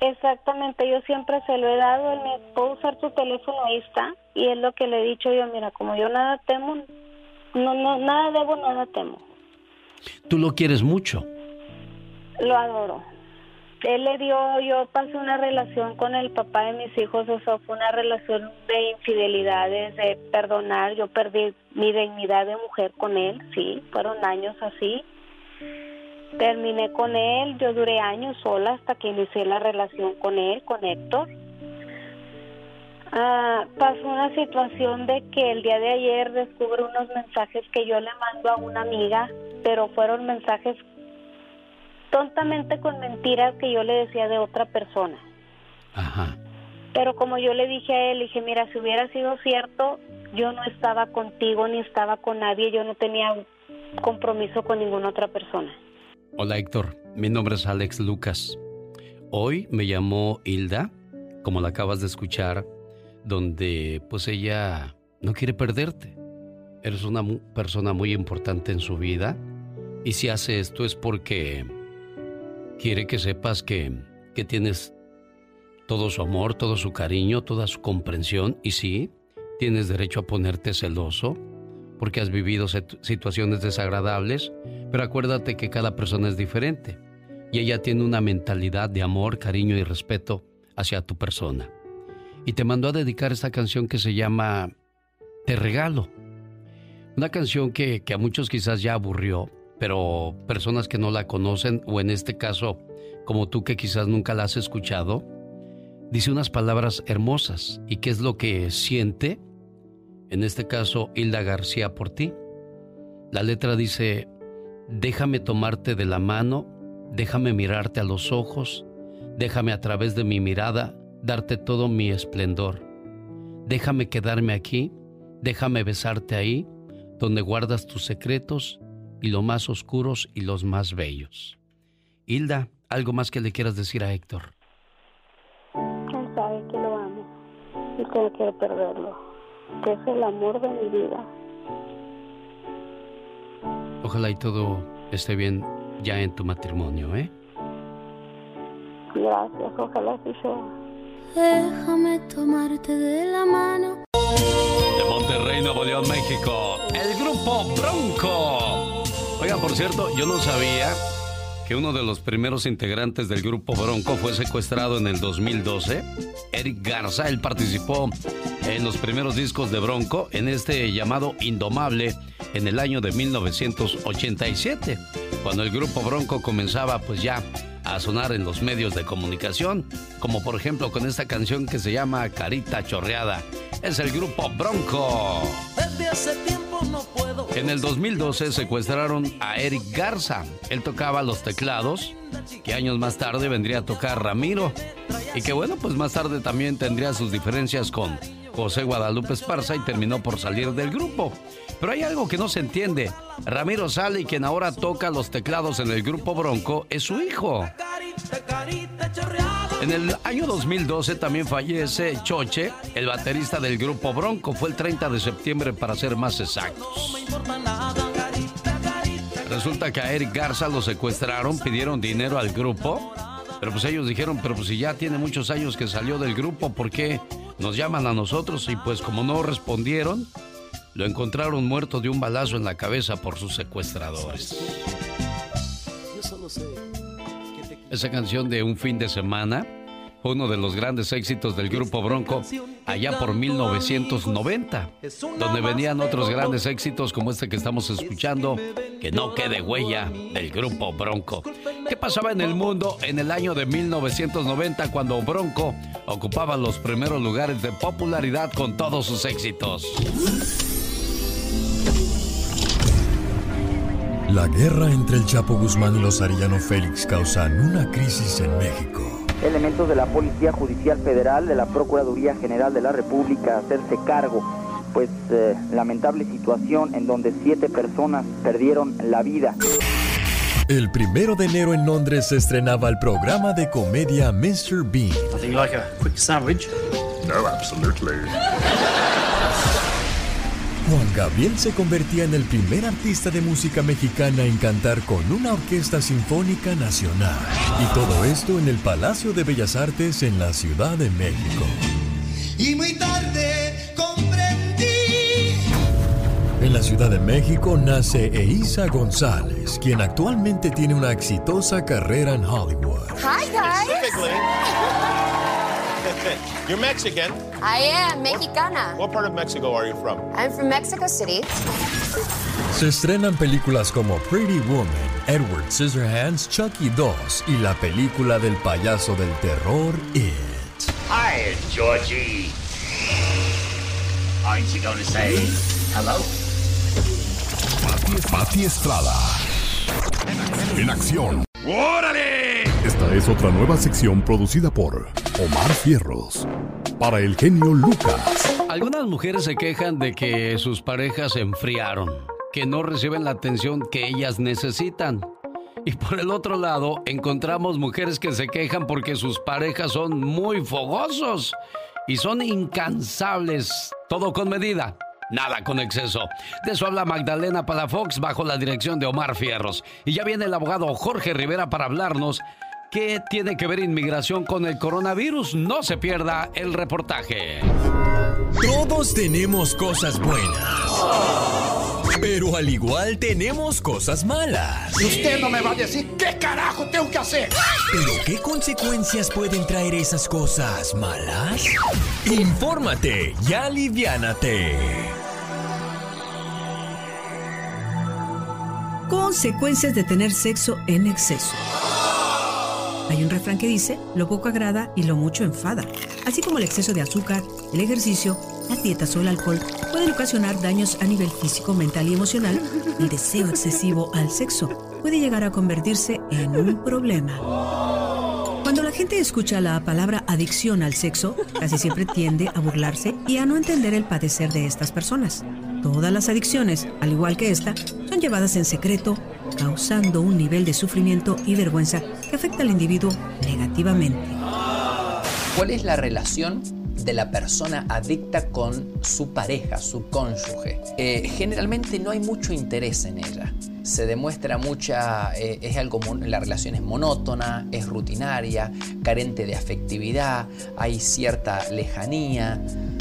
Exactamente, yo siempre se lo he dado, él me puedo usar tu teléfono, ahí está, y es lo que le he dicho yo, mira, como yo nada temo, no, no, nada debo, nada temo. Tú lo quieres mucho. Lo adoro. Él le dio, yo pasé una relación con el papá de mis hijos, o sea, fue una relación de infidelidades, de perdonar, yo perdí mi dignidad de mujer con él, sí, fueron años así Terminé con él, yo duré años sola hasta que inicié la relación con él, con Héctor. Ah, pasó una situación de que el día de ayer descubrí unos mensajes que yo le mando a una amiga, pero fueron mensajes tontamente con mentiras que yo le decía de otra persona. Ajá. Pero como yo le dije a él, dije, mira, si hubiera sido cierto, yo no estaba contigo ni estaba con nadie, yo no tenía compromiso con ninguna otra persona. Hola Héctor, mi nombre es Alex Lucas. Hoy me llamó Hilda, como la acabas de escuchar, donde pues ella no quiere perderte. Eres una persona muy importante en su vida y si hace esto es porque quiere que sepas que, que tienes todo su amor, todo su cariño, toda su comprensión y sí, tienes derecho a ponerte celoso porque has vivido situaciones desagradables, pero acuérdate que cada persona es diferente y ella tiene una mentalidad de amor, cariño y respeto hacia tu persona. Y te mandó a dedicar esta canción que se llama Te regalo. Una canción que, que a muchos quizás ya aburrió, pero personas que no la conocen, o en este caso, como tú que quizás nunca la has escuchado, dice unas palabras hermosas. ¿Y qué es lo que siente? En este caso Hilda García por ti. La letra dice, déjame tomarte de la mano, déjame mirarte a los ojos, déjame a través de mi mirada darte todo mi esplendor. Déjame quedarme aquí, déjame besarte ahí, donde guardas tus secretos y los más oscuros y los más bellos. Hilda, ¿algo más que le quieras decir a Héctor? Él sabe que lo amo y que no quiero perderlo que es el amor de mi vida. Ojalá y todo esté bien ya en tu matrimonio, ¿eh? Gracias, ojalá así sea. Déjame tomarte de la mano. De Monterrey, Nuevo León, México, el grupo Bronco. Oiga, por cierto, yo no sabía que uno de los primeros integrantes del grupo Bronco fue secuestrado en el 2012. Eric Garza, él participó en los primeros discos de Bronco, en este llamado Indomable, en el año de 1987, cuando el grupo Bronco comenzaba pues ya a sonar en los medios de comunicación, como por ejemplo con esta canción que se llama Carita Chorreada. Es el grupo Bronco. Desde hace tiempo no puedo. En el 2012 secuestraron a Eric Garza. Él tocaba los teclados, que años más tarde vendría a tocar Ramiro. Y que bueno, pues más tarde también tendría sus diferencias con José Guadalupe Esparza y terminó por salir del grupo. Pero hay algo que no se entiende. Ramiro sale quien ahora toca los teclados en el grupo Bronco es su hijo. En el año 2012 también fallece Choche, el baterista del grupo Bronco. Fue el 30 de septiembre para ser más exactos. Resulta que a Eric Garza lo secuestraron, pidieron dinero al grupo. Pero pues ellos dijeron, pero pues si ya tiene muchos años que salió del grupo, ¿por qué nos llaman a nosotros? Y pues como no respondieron, lo encontraron muerto de un balazo en la cabeza por sus secuestradores. Esa canción de Un fin de semana uno de los grandes éxitos del grupo Bronco allá por 1990, donde venían otros grandes éxitos como este que estamos escuchando, que no quede huella del grupo Bronco. ¿Qué pasaba en el mundo en el año de 1990 cuando Bronco ocupaba los primeros lugares de popularidad con todos sus éxitos? La guerra entre el Chapo Guzmán y los Arellano Félix causan una crisis en México. Elementos de la Policía Judicial Federal, de la Procuraduría General de la República, hacerse cargo, pues eh, lamentable situación en donde siete personas perdieron la vida. El primero de enero en Londres se estrenaba el programa de comedia Mr. Bean. Nothing like a quick sandwich. No, absolutely. Juan Gabriel se convertía en el primer artista de música mexicana en cantar con una orquesta sinfónica nacional. Y todo esto en el Palacio de Bellas Artes en la Ciudad de México. Y muy tarde comprendí. En la Ciudad de México nace Eiza González, quien actualmente tiene una exitosa carrera en Hollywood. Hi, guys. *laughs* You're Mexican. I am mexicana. What part of Mexico are you from? I'm from Mexico City. Se estrenan películas como Pretty Woman, Edward Scissorhands, Chucky 2 y la película del payaso del terror It. Hi, Georgie. Aren't you going to say hello? Pati, Pati Estrada. En acción. ¡Órale! Esta es otra nueva sección producida por Omar Fierros. Para el genio Lucas. Algunas mujeres se quejan de que sus parejas se enfriaron, que no reciben la atención que ellas necesitan. Y por el otro lado, encontramos mujeres que se quejan porque sus parejas son muy fogosos y son incansables, todo con medida. Nada con exceso. De eso habla Magdalena Palafox bajo la dirección de Omar Fierros. Y ya viene el abogado Jorge Rivera para hablarnos qué tiene que ver inmigración con el coronavirus. No se pierda el reportaje. Todos tenemos cosas buenas. Pero al igual tenemos cosas malas. Y usted no me va a decir qué carajo tengo que hacer. ¿Pero qué consecuencias pueden traer esas cosas malas? Infórmate y aliviánate. Consecuencias de tener sexo en exceso. Hay un refrán que dice, lo poco agrada y lo mucho enfada. Así como el exceso de azúcar, el ejercicio, las dietas o el alcohol pueden ocasionar daños a nivel físico, mental y emocional, el deseo excesivo al sexo puede llegar a convertirse en un problema. Cuando la gente escucha la palabra adicción al sexo, casi siempre tiende a burlarse y a no entender el padecer de estas personas. Todas las adicciones, al igual que esta, son llevadas en secreto, causando un nivel de sufrimiento y vergüenza que afecta al individuo negativamente. ¿Cuál es la relación de la persona adicta con su pareja, su cónyuge? Eh, generalmente no hay mucho interés en ella. Se demuestra mucha, eh, es algo, la relación es monótona, es rutinaria, carente de afectividad, hay cierta lejanía.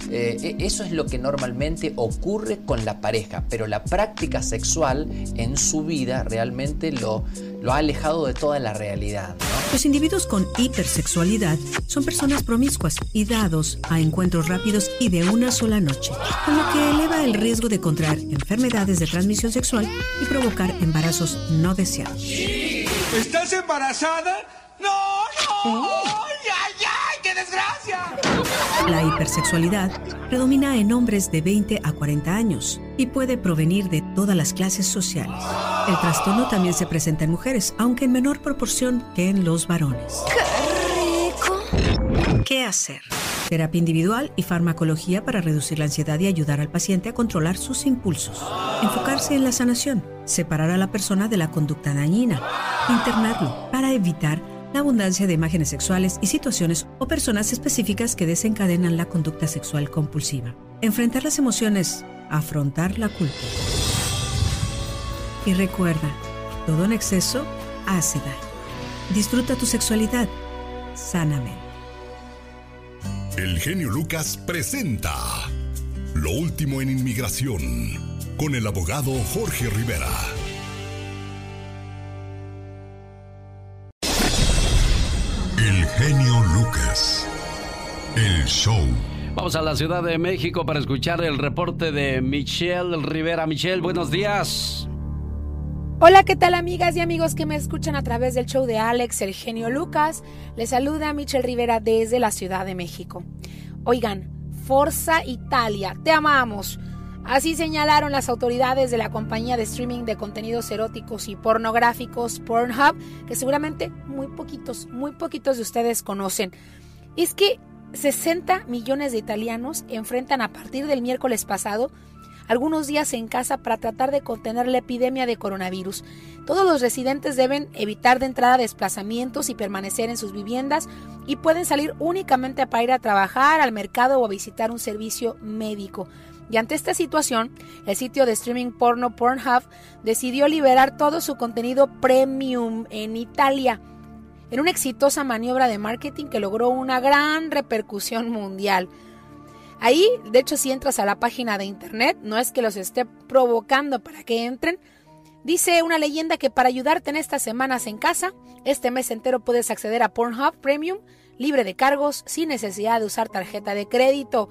Eh, e- eso es lo que normalmente ocurre con la pareja, pero la práctica sexual en su vida realmente lo, lo ha alejado de toda la realidad. ¿no? Los individuos con hipersexualidad son personas promiscuas y dados a encuentros rápidos y de una sola noche, con lo que eleva el riesgo de contraer enfermedades de transmisión sexual y provocar embarazos no deseados. ¿Estás embarazada? ¡No, no! ¡Ay, ay, ay! ¡Qué desgracia! La hipersexualidad predomina en hombres de 20 a 40 años y puede provenir de todas las clases sociales. El trastorno también se presenta en mujeres, aunque en menor proporción que en los varones. ¿Qué hacer? Terapia individual y farmacología para reducir la ansiedad y ayudar al paciente a controlar sus impulsos. Enfocarse en la sanación. Separar a la persona de la conducta dañina. Internarlo para evitar la abundancia de imágenes sexuales y situaciones o personas específicas que desencadenan la conducta sexual compulsiva. Enfrentar las emociones. Afrontar la culpa. Y recuerda, todo en exceso hace daño. Disfruta tu sexualidad sanamente. El genio Lucas presenta Lo último en inmigración con el abogado Jorge Rivera. El genio Lucas. El show. Vamos a la Ciudad de México para escuchar el reporte de Michelle Rivera. Michelle, buenos días. Hola, ¿qué tal amigas y amigos que me escuchan a través del show de Alex, el genio Lucas? Les saluda Michelle Rivera desde la Ciudad de México. Oigan, Forza Italia, te amamos. Así señalaron las autoridades de la compañía de streaming de contenidos eróticos y pornográficos Pornhub, que seguramente muy poquitos, muy poquitos de ustedes conocen. Es que 60 millones de italianos enfrentan a partir del miércoles pasado algunos días en casa para tratar de contener la epidemia de coronavirus. Todos los residentes deben evitar de entrada desplazamientos y permanecer en sus viviendas y pueden salir únicamente para ir a trabajar, al mercado o a visitar un servicio médico. Y ante esta situación, el sitio de streaming porno Pornhub decidió liberar todo su contenido premium en Italia en una exitosa maniobra de marketing que logró una gran repercusión mundial. Ahí, de hecho, si entras a la página de internet, no es que los esté provocando para que entren. Dice una leyenda que para ayudarte en estas semanas en casa, este mes entero puedes acceder a Pornhub Premium libre de cargos, sin necesidad de usar tarjeta de crédito.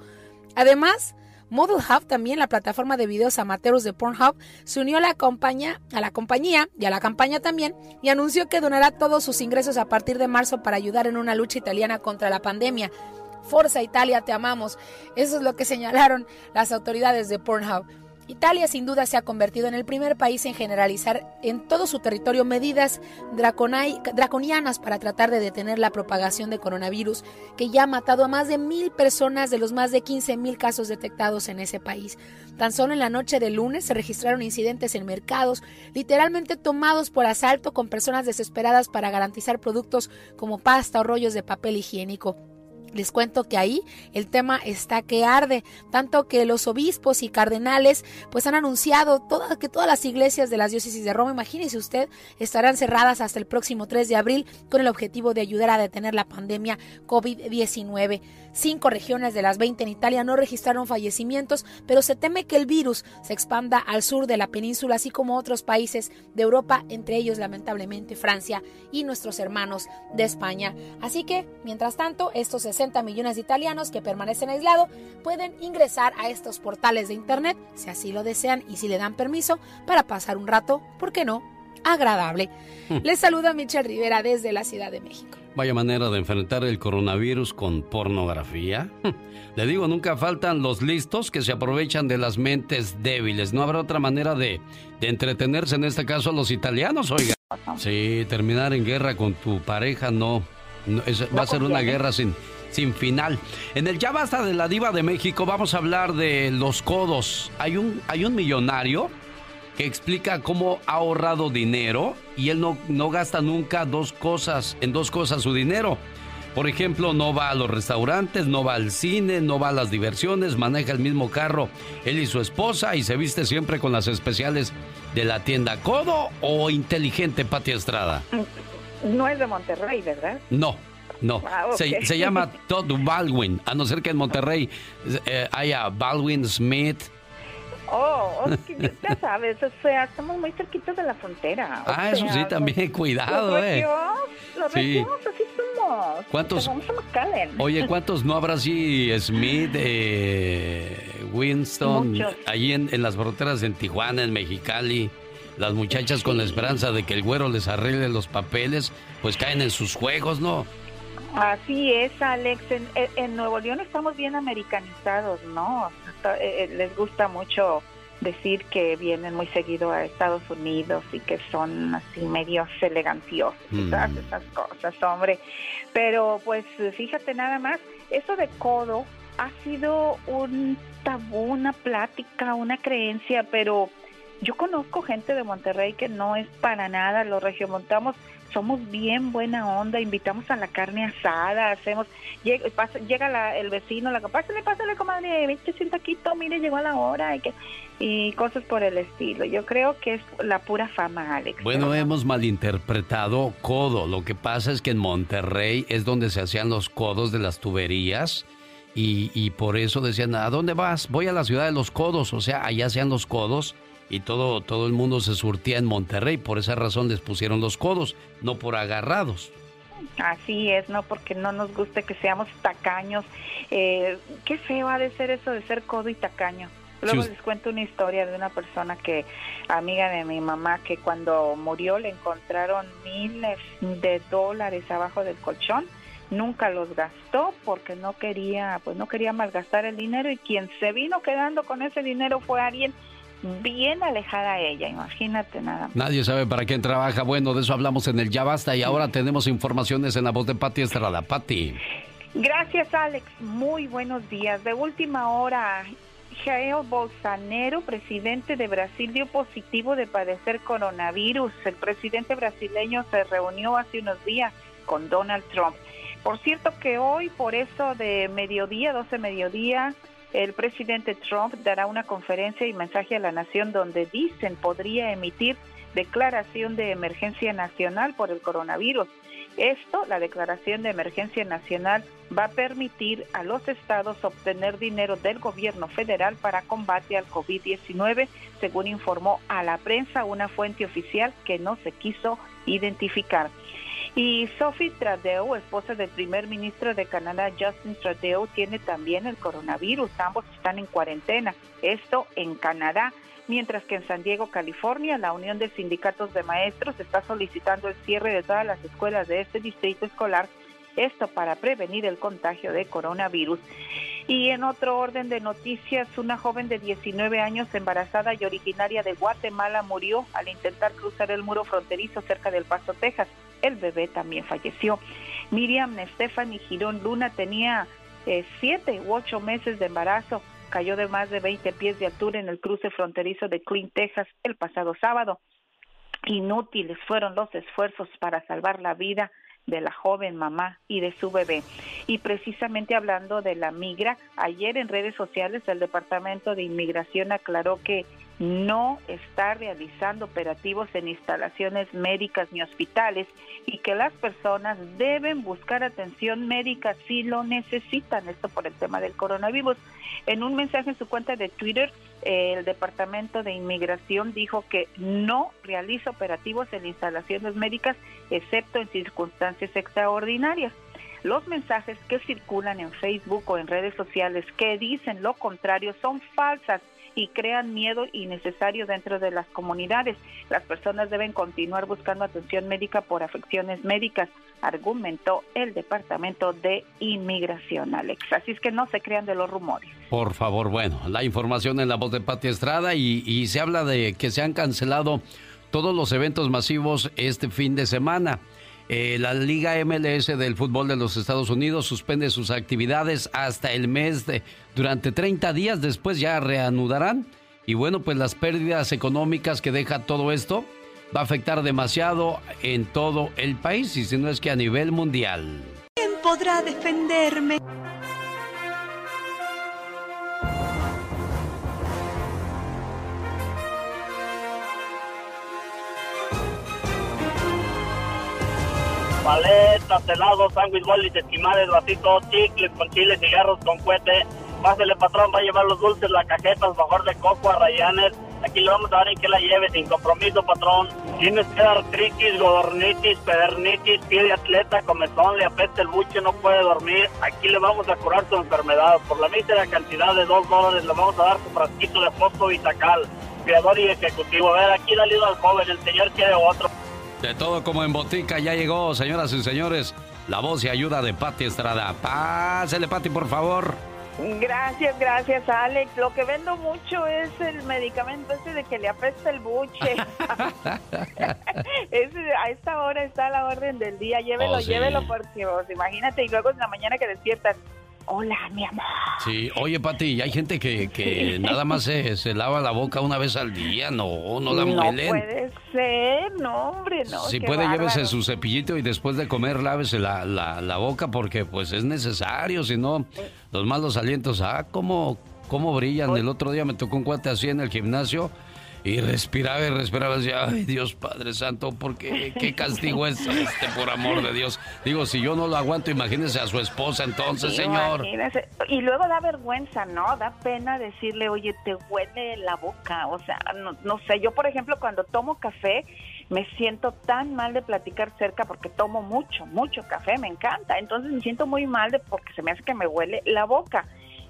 Además, Model Hub, también la plataforma de videos amateurs de Pornhub, se unió a la, compañía, a la compañía y a la campaña también y anunció que donará todos sus ingresos a partir de marzo para ayudar en una lucha italiana contra la pandemia. Forza Italia, te amamos. Eso es lo que señalaron las autoridades de Pornhub. Italia sin duda se ha convertido en el primer país en generalizar en todo su territorio medidas draconianas para tratar de detener la propagación de coronavirus, que ya ha matado a más de mil personas de los más de 15 mil casos detectados en ese país. Tan solo en la noche de lunes se registraron incidentes en mercados, literalmente tomados por asalto con personas desesperadas para garantizar productos como pasta o rollos de papel higiénico. Les cuento que ahí el tema está que arde, tanto que los obispos y cardenales pues han anunciado que todas las iglesias de las diócesis de Roma, imagínese usted, estarán cerradas hasta el próximo 3 de abril con el objetivo de ayudar a detener la pandemia COVID-19. Cinco regiones de las 20 en Italia no registraron fallecimientos, pero se teme que el virus se expanda al sur de la península, así como otros países de Europa, entre ellos lamentablemente Francia y nuestros hermanos de España. Así que, mientras tanto, estos 60 millones de italianos que permanecen aislados pueden ingresar a estos portales de Internet, si así lo desean y si le dan permiso, para pasar un rato, ¿por qué no? Agradable. Hmm. Les saluda Michelle Rivera desde la Ciudad de México. Vaya manera de enfrentar el coronavirus con pornografía. *laughs* Le digo, nunca faltan los listos que se aprovechan de las mentes débiles. No habrá otra manera de, entretenerse, en este caso, a los italianos, oiga. Sí, terminar en guerra con tu pareja no. va a ser una guerra sin, sin final. En el Ya Basta de la Diva de México vamos a hablar de los codos. Hay un, hay un millonario que explica cómo ha ahorrado dinero y él no, no gasta nunca dos cosas, en dos cosas su dinero. Por ejemplo, no va a los restaurantes, no va al cine, no va a las diversiones, maneja el mismo carro él y su esposa y se viste siempre con las especiales de la tienda Codo o inteligente Pati Estrada. No es de Monterrey, ¿verdad? No. No, ah, se, llama Todd Baldwin, a no ser que en Monterrey eh, haya Baldwin Smith, Oh, ya sabes, o sea, estamos muy cerquitos de la frontera. Ah, eso sí, también, cuidado, eh. Los sí. así somos. ¿Cuántos? Oye, *laughs* ¿cuántos no habrá así Smith, eh, Winston, allí en, en, las fronteras en Tijuana, en Mexicali? Las muchachas con la esperanza de que el güero les arregle los papeles, pues caen en sus juegos, ¿no? Así es, Alex. En, Nuevo León estamos bien americanizados, ¿no? Eh, eh, les gusta mucho decir que vienen muy seguido a Estados Unidos y que son así medios elegantiosos, mm. esas cosas, hombre. Pero pues fíjate nada más, eso de codo ha sido un tabú, una plática, una creencia, pero yo conozco gente de Monterrey que no es para nada, lo regiomontamos somos bien buena onda, invitamos a la carne asada, hacemos, llega, pasa, llega el vecino, la pásale, pásale, comadre, vente, sienta aquí, mire, llegó a la hora, y, que, y cosas por el estilo. Yo creo que es la pura fama, Alex. Bueno, hemos malinterpretado codo. Lo que pasa es que en Monterrey es donde se hacían los codos de las tuberías. Y, y por eso decían, ¿a dónde vas? Voy a la ciudad de los codos. O sea, allá hacían los codos y todo, todo el mundo se surtía en Monterrey. Por esa razón les pusieron los codos, no por agarrados. Así es, ¿no? Porque no nos guste que seamos tacaños. Eh, qué feo ha de ser eso de ser codo y tacaño. Luego les cuento una historia de una persona que, amiga de mi mamá, que cuando murió le encontraron miles de dólares abajo del colchón. Nunca los gastó porque no quería, pues no quería malgastar el dinero y quien se vino quedando con ese dinero fue alguien bien alejada a ella, imagínate nada. Nadie sabe para quién trabaja. Bueno, de eso hablamos en el Ya Basta y ahora tenemos informaciones en la voz de Pati Estrada. Pati. Gracias, Alex. Muy buenos días. De última hora, Jair Bolsonaro, presidente de Brasil, dio positivo de padecer coronavirus. El presidente brasileño se reunió hace unos días con Donald Trump. Por cierto que hoy, por eso de mediodía, 12 mediodía, el presidente Trump dará una conferencia y mensaje a la nación donde dicen podría emitir declaración de emergencia nacional por el coronavirus. Esto, la declaración de emergencia nacional, va a permitir a los estados obtener dinero del gobierno federal para combate al COVID-19, según informó a la prensa una fuente oficial que no se quiso identificar. Y Sophie Trudeau, esposa del primer ministro de Canadá, Justin Trudeau, tiene también el coronavirus. Ambos están en cuarentena. Esto en Canadá. Mientras que en San Diego, California, la Unión de Sindicatos de Maestros está solicitando el cierre de todas las escuelas de este distrito escolar esto para prevenir el contagio de coronavirus. Y en otro orden de noticias, una joven de 19 años embarazada y originaria de Guatemala murió al intentar cruzar el muro fronterizo cerca del Paso, Texas. El bebé también falleció. Miriam Stephanie Girón Luna tenía eh, siete u ocho meses de embarazo. Cayó de más de 20 pies de altura en el cruce fronterizo de Clean, Texas, el pasado sábado. Inútiles fueron los esfuerzos para salvar la vida de la joven mamá y de su bebé. Y precisamente hablando de la migra, ayer en redes sociales el Departamento de Inmigración aclaró que no está realizando operativos en instalaciones médicas ni hospitales y que las personas deben buscar atención médica si lo necesitan, esto por el tema del coronavirus. En un mensaje en su cuenta de Twitter, el Departamento de Inmigración dijo que no realiza operativos en instalaciones médicas excepto en circunstancias extraordinarias. Los mensajes que circulan en Facebook o en redes sociales que dicen lo contrario son falsas y crean miedo innecesario dentro de las comunidades. Las personas deben continuar buscando atención médica por afecciones médicas, argumentó el Departamento de Inmigración, Alex. Así es que no se crean de los rumores. Por favor, bueno, la información en la voz de Pati Estrada y, y se habla de que se han cancelado todos los eventos masivos este fin de semana. Eh, la Liga MLS del fútbol de los Estados Unidos suspende sus actividades hasta el mes de durante 30 días después ya reanudarán y bueno pues las pérdidas económicas que deja todo esto va a afectar demasiado en todo el país y si no es que a nivel mundial. ¿Quién podrá defenderme? Paletas, helados, sándwich, bolis, esquimales, vasitos, chicles con chile, cigarros con cuete. Pásele, patrón, va a llevar los dulces, la cajeta, mejor de coco a Rayanes. Aquí le vamos a dar en que la lleve sin compromiso, patrón. Tienes que artritis, godornitis, pedernitis, pie de atleta, comezón, le apetece el buche, no puede dormir. Aquí le vamos a curar su enfermedad. Por la mísera cantidad de dos dólares le vamos a dar su frasquito de fosfo Vitacal. Creador y ejecutivo. A ver, aquí dale al joven, el señor quiere otro. De todo como en botica ya llegó, señoras y señores, la voz y ayuda de Pati Estrada. Pásele, Pati, por favor. Gracias, gracias, Alex. Lo que vendo mucho es el medicamento ese de que le apesta el buche. *laughs* a esta hora está la orden del día. Llévelo, oh, llévelo, porque imagínate, y luego en la mañana que despiertas, Hola, mi amor. Sí, oye, Pati, hay gente que, que nada más se, *laughs* se, lava la boca una vez al día. No, no la muelen. No puede ser, no, hombre, no. Si puede, llévese su cepillito y después de comer lávese la, la, la boca porque pues es necesario. Si no, los malos alientos, ah, cómo, cómo brillan. El otro día me tocó un cuate así en el gimnasio y respiraba y respiraba y decía, ay Dios Padre Santo, ¿por qué? ¿Qué castigo es este, por amor de Dios? Digo, si yo no lo aguanto, imagínese a su esposa entonces, señor. Y luego da vergüenza, ¿no? Da pena decirle, oye, te huele la boca. O sea, no, no sé, yo por ejemplo cuando tomo café, me siento tan mal de platicar cerca porque tomo mucho, mucho café, me encanta. Entonces me siento muy mal de porque se me hace que me huele la boca.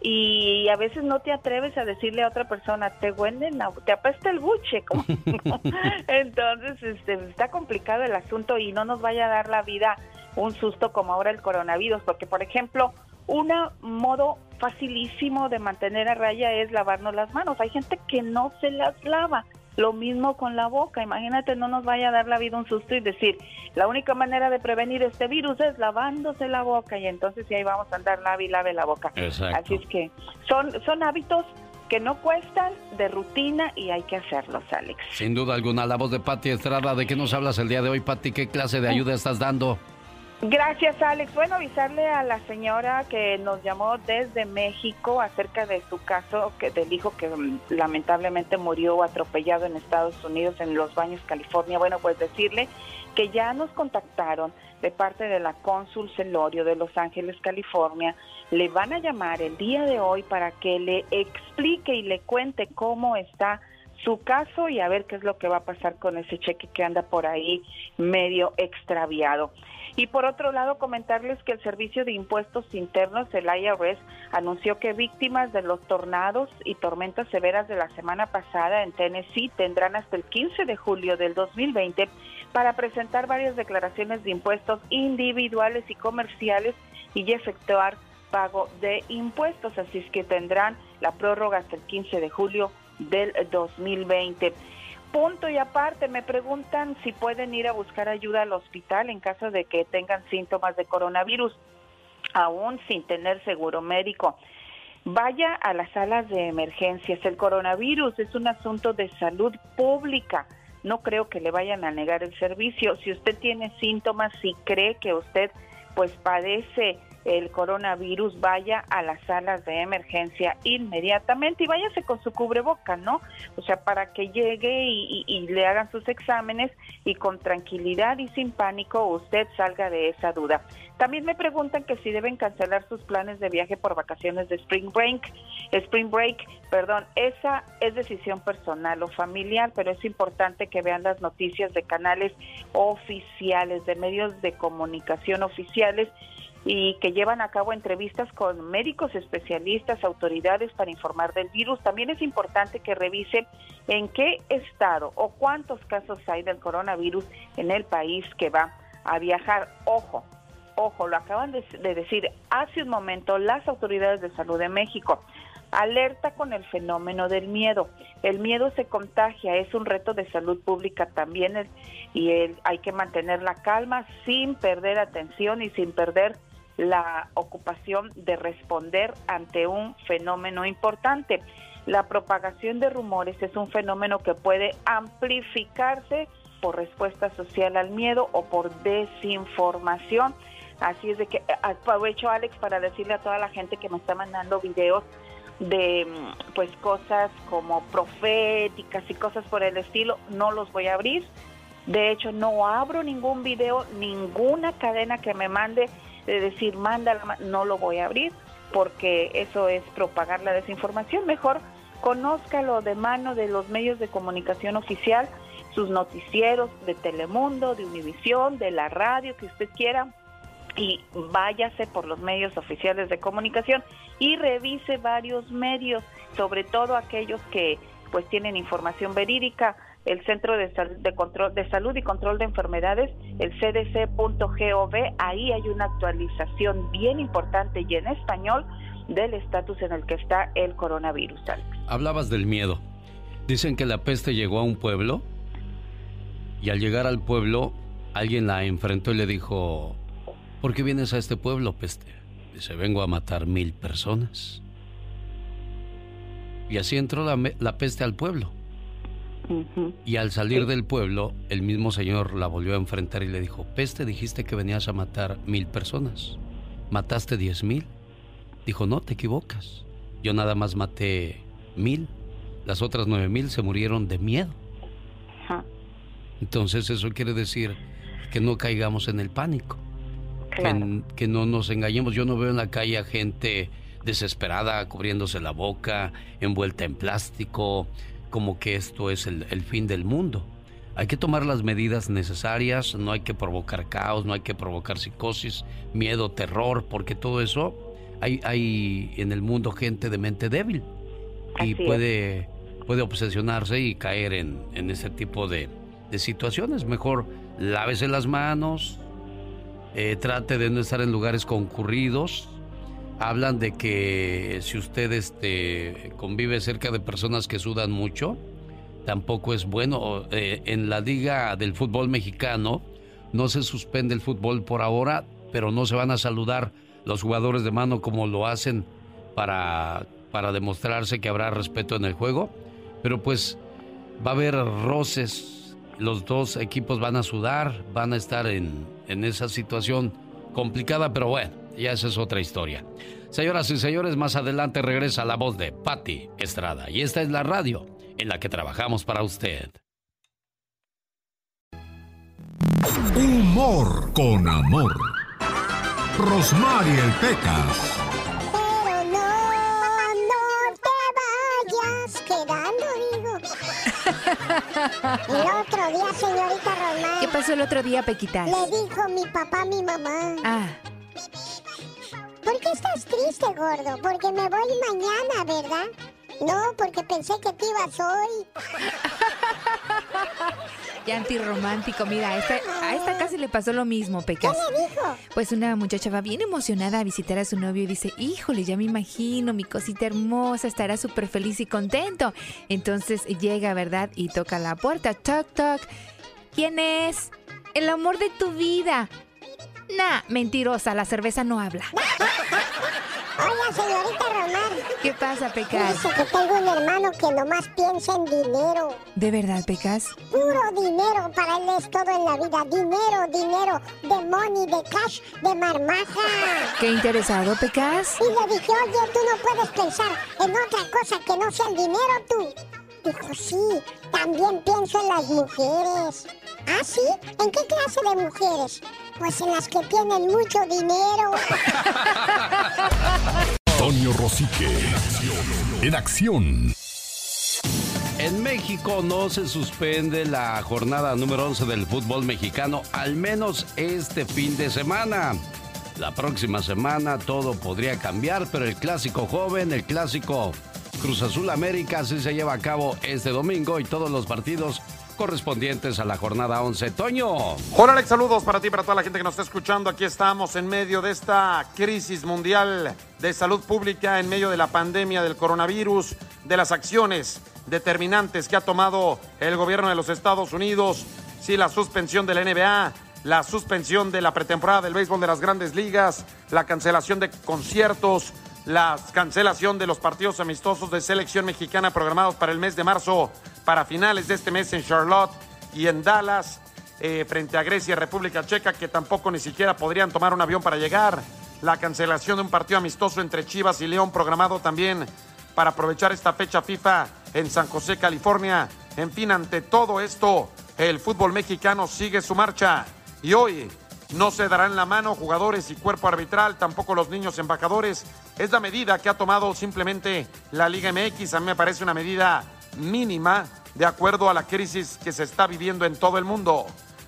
Y a veces no te atreves a decirle a otra persona, te huele, la, te apesta el buche. Como, *laughs* *laughs* Entonces este, está complicado el asunto y no nos vaya a dar la vida un susto como ahora el coronavirus, porque por ejemplo, un modo facilísimo de mantener a raya es lavarnos las manos. Hay gente que no se las lava. Lo mismo con la boca. Imagínate, no nos vaya a dar la vida un susto y decir, la única manera de prevenir este virus es lavándose la boca. Y entonces si ahí vamos a andar lave y lave la boca. Así es que son, son hábitos que no cuestan, de rutina y hay que hacerlos, Alex. Sin duda alguna, la voz de Patti Estrada. ¿De qué nos hablas el día de hoy, Patti? ¿Qué clase de ayuda estás dando? Gracias, Alex. Bueno, avisarle a la señora que nos llamó desde México acerca de su caso que del hijo que mm, lamentablemente murió atropellado en Estados Unidos en Los Baños, California. Bueno, pues decirle que ya nos contactaron de parte de la cónsul Celorio de Los Ángeles, California. Le van a llamar el día de hoy para que le explique y le cuente cómo está su caso y a ver qué es lo que va a pasar con ese cheque que anda por ahí medio extraviado. Y por otro lado, comentarles que el Servicio de Impuestos Internos, el IRS, anunció que víctimas de los tornados y tormentas severas de la semana pasada en Tennessee tendrán hasta el 15 de julio del 2020 para presentar varias declaraciones de impuestos individuales y comerciales y efectuar pago de impuestos. Así es que tendrán la prórroga hasta el 15 de julio del 2020. Punto y aparte, me preguntan si pueden ir a buscar ayuda al hospital en caso de que tengan síntomas de coronavirus, aún sin tener seguro médico. Vaya a las salas de emergencias. El coronavirus es un asunto de salud pública. No creo que le vayan a negar el servicio. Si usted tiene síntomas, si cree que usted pues padece el coronavirus, vaya a las salas de emergencia inmediatamente y váyase con su cubreboca, ¿no? O sea, para que llegue y, le hagan sus exámenes y con tranquilidad y sin pánico usted salga de esa duda. También me preguntan que si deben cancelar sus planes de viaje por vacaciones de Spring Break. Spring Break, perdón, esa es decisión personal o familiar, pero es importante que vean las noticias de canales oficiales, de medios de comunicación oficiales y que llevan a cabo entrevistas con médicos especialistas, autoridades para informar del virus. También es importante que revise en qué estado o cuántos casos hay del coronavirus en el país que va a viajar. Ojo, ojo, lo acaban de, decir hace un momento las autoridades de salud de México. Alerta con el fenómeno del miedo. El miedo se contagia, es un reto de salud pública también y hay que mantener la calma sin perder atención y sin perder la ocupación de responder ante un fenómeno importante. La propagación de rumores es un fenómeno que puede amplificarse por respuesta social al miedo o por desinformación. Así es de que aprovecho Alex para decirle a toda la gente que me está mandando videos de pues cosas como proféticas y cosas por el estilo, no los voy a abrir. De hecho, no abro ningún video, ninguna cadena que me mande de decir, mándala, no lo voy a abrir, porque eso es propagar la desinformación. Mejor conózcalo de mano de los medios de comunicación oficial, sus noticieros de Telemundo, de Univisión, de la radio que usted quiera, y váyase por los medios oficiales de comunicación y revise varios medios, sobre todo aquellos que pues tienen información verídica, el Centro de, Control, de Salud y Control de Enfermedades, el cdc.gov, ahí hay una actualización bien importante y en español del estatus en el que está el coronavirus. Hablabas del miedo. Dicen que la peste llegó a un pueblo y al llegar al pueblo alguien la enfrentó y le dijo, ¿por qué vienes a este pueblo, peste? Dice, vengo a matar mil personas. Y así entró la peste al pueblo. Y al salir del pueblo, el mismo señor la volvió a enfrentar y le dijo, peste, dijiste que venías a matar mil personas. ¿Mataste diez mil? Dijo, no, te equivocas. Yo nada más maté mil. Las otras nueve mil se murieron de miedo. Entonces eso quiere decir que no caigamos en el pánico. Que, que no nos engañemos. Yo no veo en la calle a gente desesperada, cubriéndose la boca, envuelta en plástico, como que esto es el, fin del mundo. hay que tomar las medidas necesarias, no hay que provocar caos, no hay que provocar psicosis, miedo, terror, porque todo eso hay, hay en el mundo gente de mente débil y puede, puede obsesionarse y caer en, en ese tipo de, de situaciones. Mejor lávese las manos, eh, trate de no estar en lugares concurridos. Hablan de que si usted este, convive cerca de personas que sudan mucho, tampoco es bueno. Eh, en la liga del fútbol mexicano no se suspende el fútbol por ahora, pero no se van a saludar los jugadores de mano como lo hacen para, para demostrarse que habrá respeto en el juego. Pero pues va a haber roces, los dos equipos van a sudar, van a estar en, en esa situación complicada, pero bueno, ya esa es otra historia. Señoras y señores, más adelante regresa la voz de Patti Estrada y esta es la radio en la que trabajamos para usted. Humor con amor. Rosmarie el Pecas. Pero no, no te vayas quedando, digo. El otro día, señorita Román. ¿Qué pasó el otro día, Pequitas? Le dijo mi papá a mi mamá. Ah. ¿Por qué estás triste, gordo? Porque me voy mañana, ¿verdad? No, porque pensé que te ibas hoy. *laughs* Qué antirromántico. Mira, a esta, a esta casi le pasó lo mismo, Pecas. ¿Qué le dijo? Pues una muchacha va bien emocionada a visitar a su novio y dice, híjole, ya me imagino, mi cosita hermosa, estará súper feliz y contento. Entonces llega, ¿verdad? Y toca la puerta. Toc, toc. ¿Quién es? El amor de tu vida. Nah, mentirosa, la cerveza no habla. Hola, señorita Román. ¿Qué pasa, Pecas? Dice que tengo un hermano que nomás piensa en dinero. ¿De verdad, Pecas? Puro dinero, para él es todo en la vida. Dinero, dinero, de money, de cash, de marmaja. Qué interesado, Pecas. Y le dije, oye, tú no puedes pensar en otra cosa que no sea el dinero, tú. Dijo, sí, también pienso en las mujeres. ¿Ah, sí? ¿En qué clase de mujeres? Pues en las que tienen mucho dinero. Antonio Rosique. En acción. En México no se suspende la jornada número 11 del fútbol mexicano, al menos este fin de semana. La próxima semana todo podría cambiar, pero el clásico joven, el clásico Cruz Azul América, sí se lleva a cabo este domingo y todos los partidos correspondientes a la jornada 11. Toño. Hola Alex, saludos para ti, para toda la gente que nos está escuchando. Aquí estamos en medio de esta crisis mundial de salud pública, en medio de la pandemia del coronavirus, de las acciones determinantes que ha tomado el gobierno de los Estados Unidos, sí, la suspensión de la NBA, la suspensión de la pretemporada del béisbol de las grandes ligas, la cancelación de conciertos, la cancelación de los partidos amistosos de selección mexicana programados para el mes de marzo, para finales de este mes en Charlotte y en Dallas, eh, frente a Grecia y República Checa, que tampoco ni siquiera podrían tomar un avión para llegar. La cancelación de un partido amistoso entre Chivas y León, programado también para aprovechar esta fecha FIFA en San José, California. En fin, ante todo esto, el fútbol mexicano sigue su marcha. Y hoy no se darán la mano jugadores y cuerpo arbitral, tampoco los niños embajadores. Es la medida que ha tomado simplemente la Liga MX. A mí me parece una medida mínima de acuerdo a la crisis que se está viviendo en todo el mundo.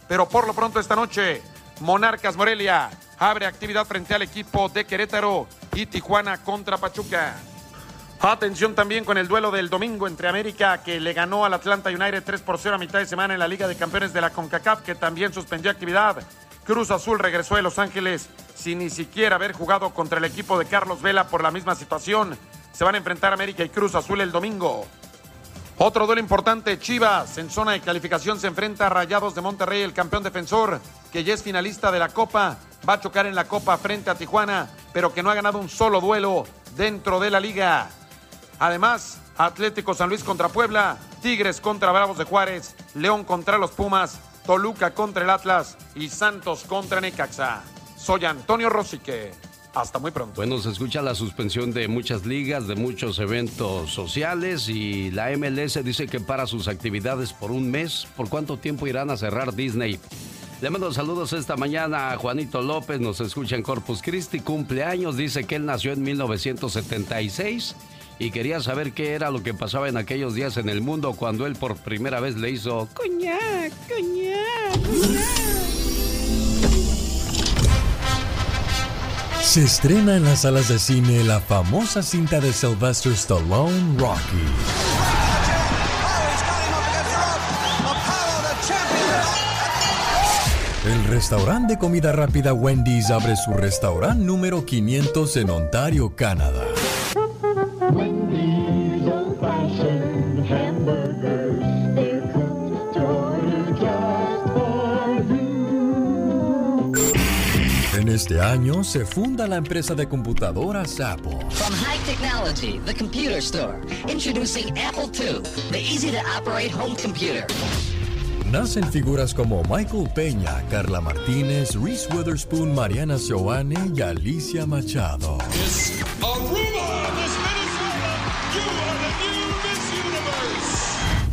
Pero por lo pronto esta noche, Monarcas Morelia abre actividad frente al equipo de Querétaro y Tijuana contra Pachuca. Atención también con el duelo del domingo entre América, que le ganó al Atlanta United 3 por 0 a mitad de semana en la Liga de Campeones de la CONCACAF, que también suspendió actividad. Cruz Azul regresó de Los Ángeles sin ni siquiera haber jugado contra el equipo de Carlos Vela por la misma situación. Se van a enfrentar América y Cruz Azul el domingo. Otro duelo importante, Chivas, en zona de calificación se enfrenta a Rayados de Monterrey, el campeón defensor, que ya es finalista de la Copa, va a chocar en la Copa frente a Tijuana, pero que no ha ganado un solo duelo dentro de la liga. Además, Atlético San Luis contra Puebla, Tigres contra Bravos de Juárez, León contra los Pumas, Toluca contra el Atlas y Santos contra Necaxa. Soy Antonio Rosique. Hasta muy pronto. Bueno, se escucha la suspensión de muchas ligas, de muchos eventos sociales y la MLS dice que para sus actividades por un mes. ¿Por cuánto tiempo irán a cerrar Disney? Le mando saludos esta mañana a Juanito López, nos escucha en Corpus Christi, cumpleaños, dice que él nació en 1976 y quería saber qué era lo que pasaba en aquellos días en el mundo cuando él por primera vez le hizo coñac, coñac, Se estrena en las salas de cine la famosa cinta de Sylvester Stallone, Rocky. El restaurante de comida rápida Wendy's abre su restaurante número 500 en Ontario, Canadá. Este año se funda la empresa de computadoras Apple. From high technology, the computer store. Introducing Apple II, the easy to operate home computer. Nacen figuras como Michael Peña, Carla Martínez, Reese Witherspoon, Mariana Joane y Alicia Machado.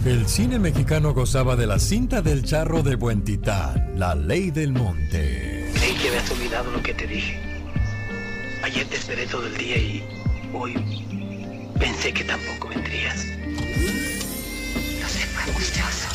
El cine mexicano gozaba de la cinta del charro de Buen Titán, La Ley del Monte. Creí que habías olvidado lo que te dije. Ayer te esperé todo el día y hoy pensé que tampoco vendrías. No sé, fue angustioso.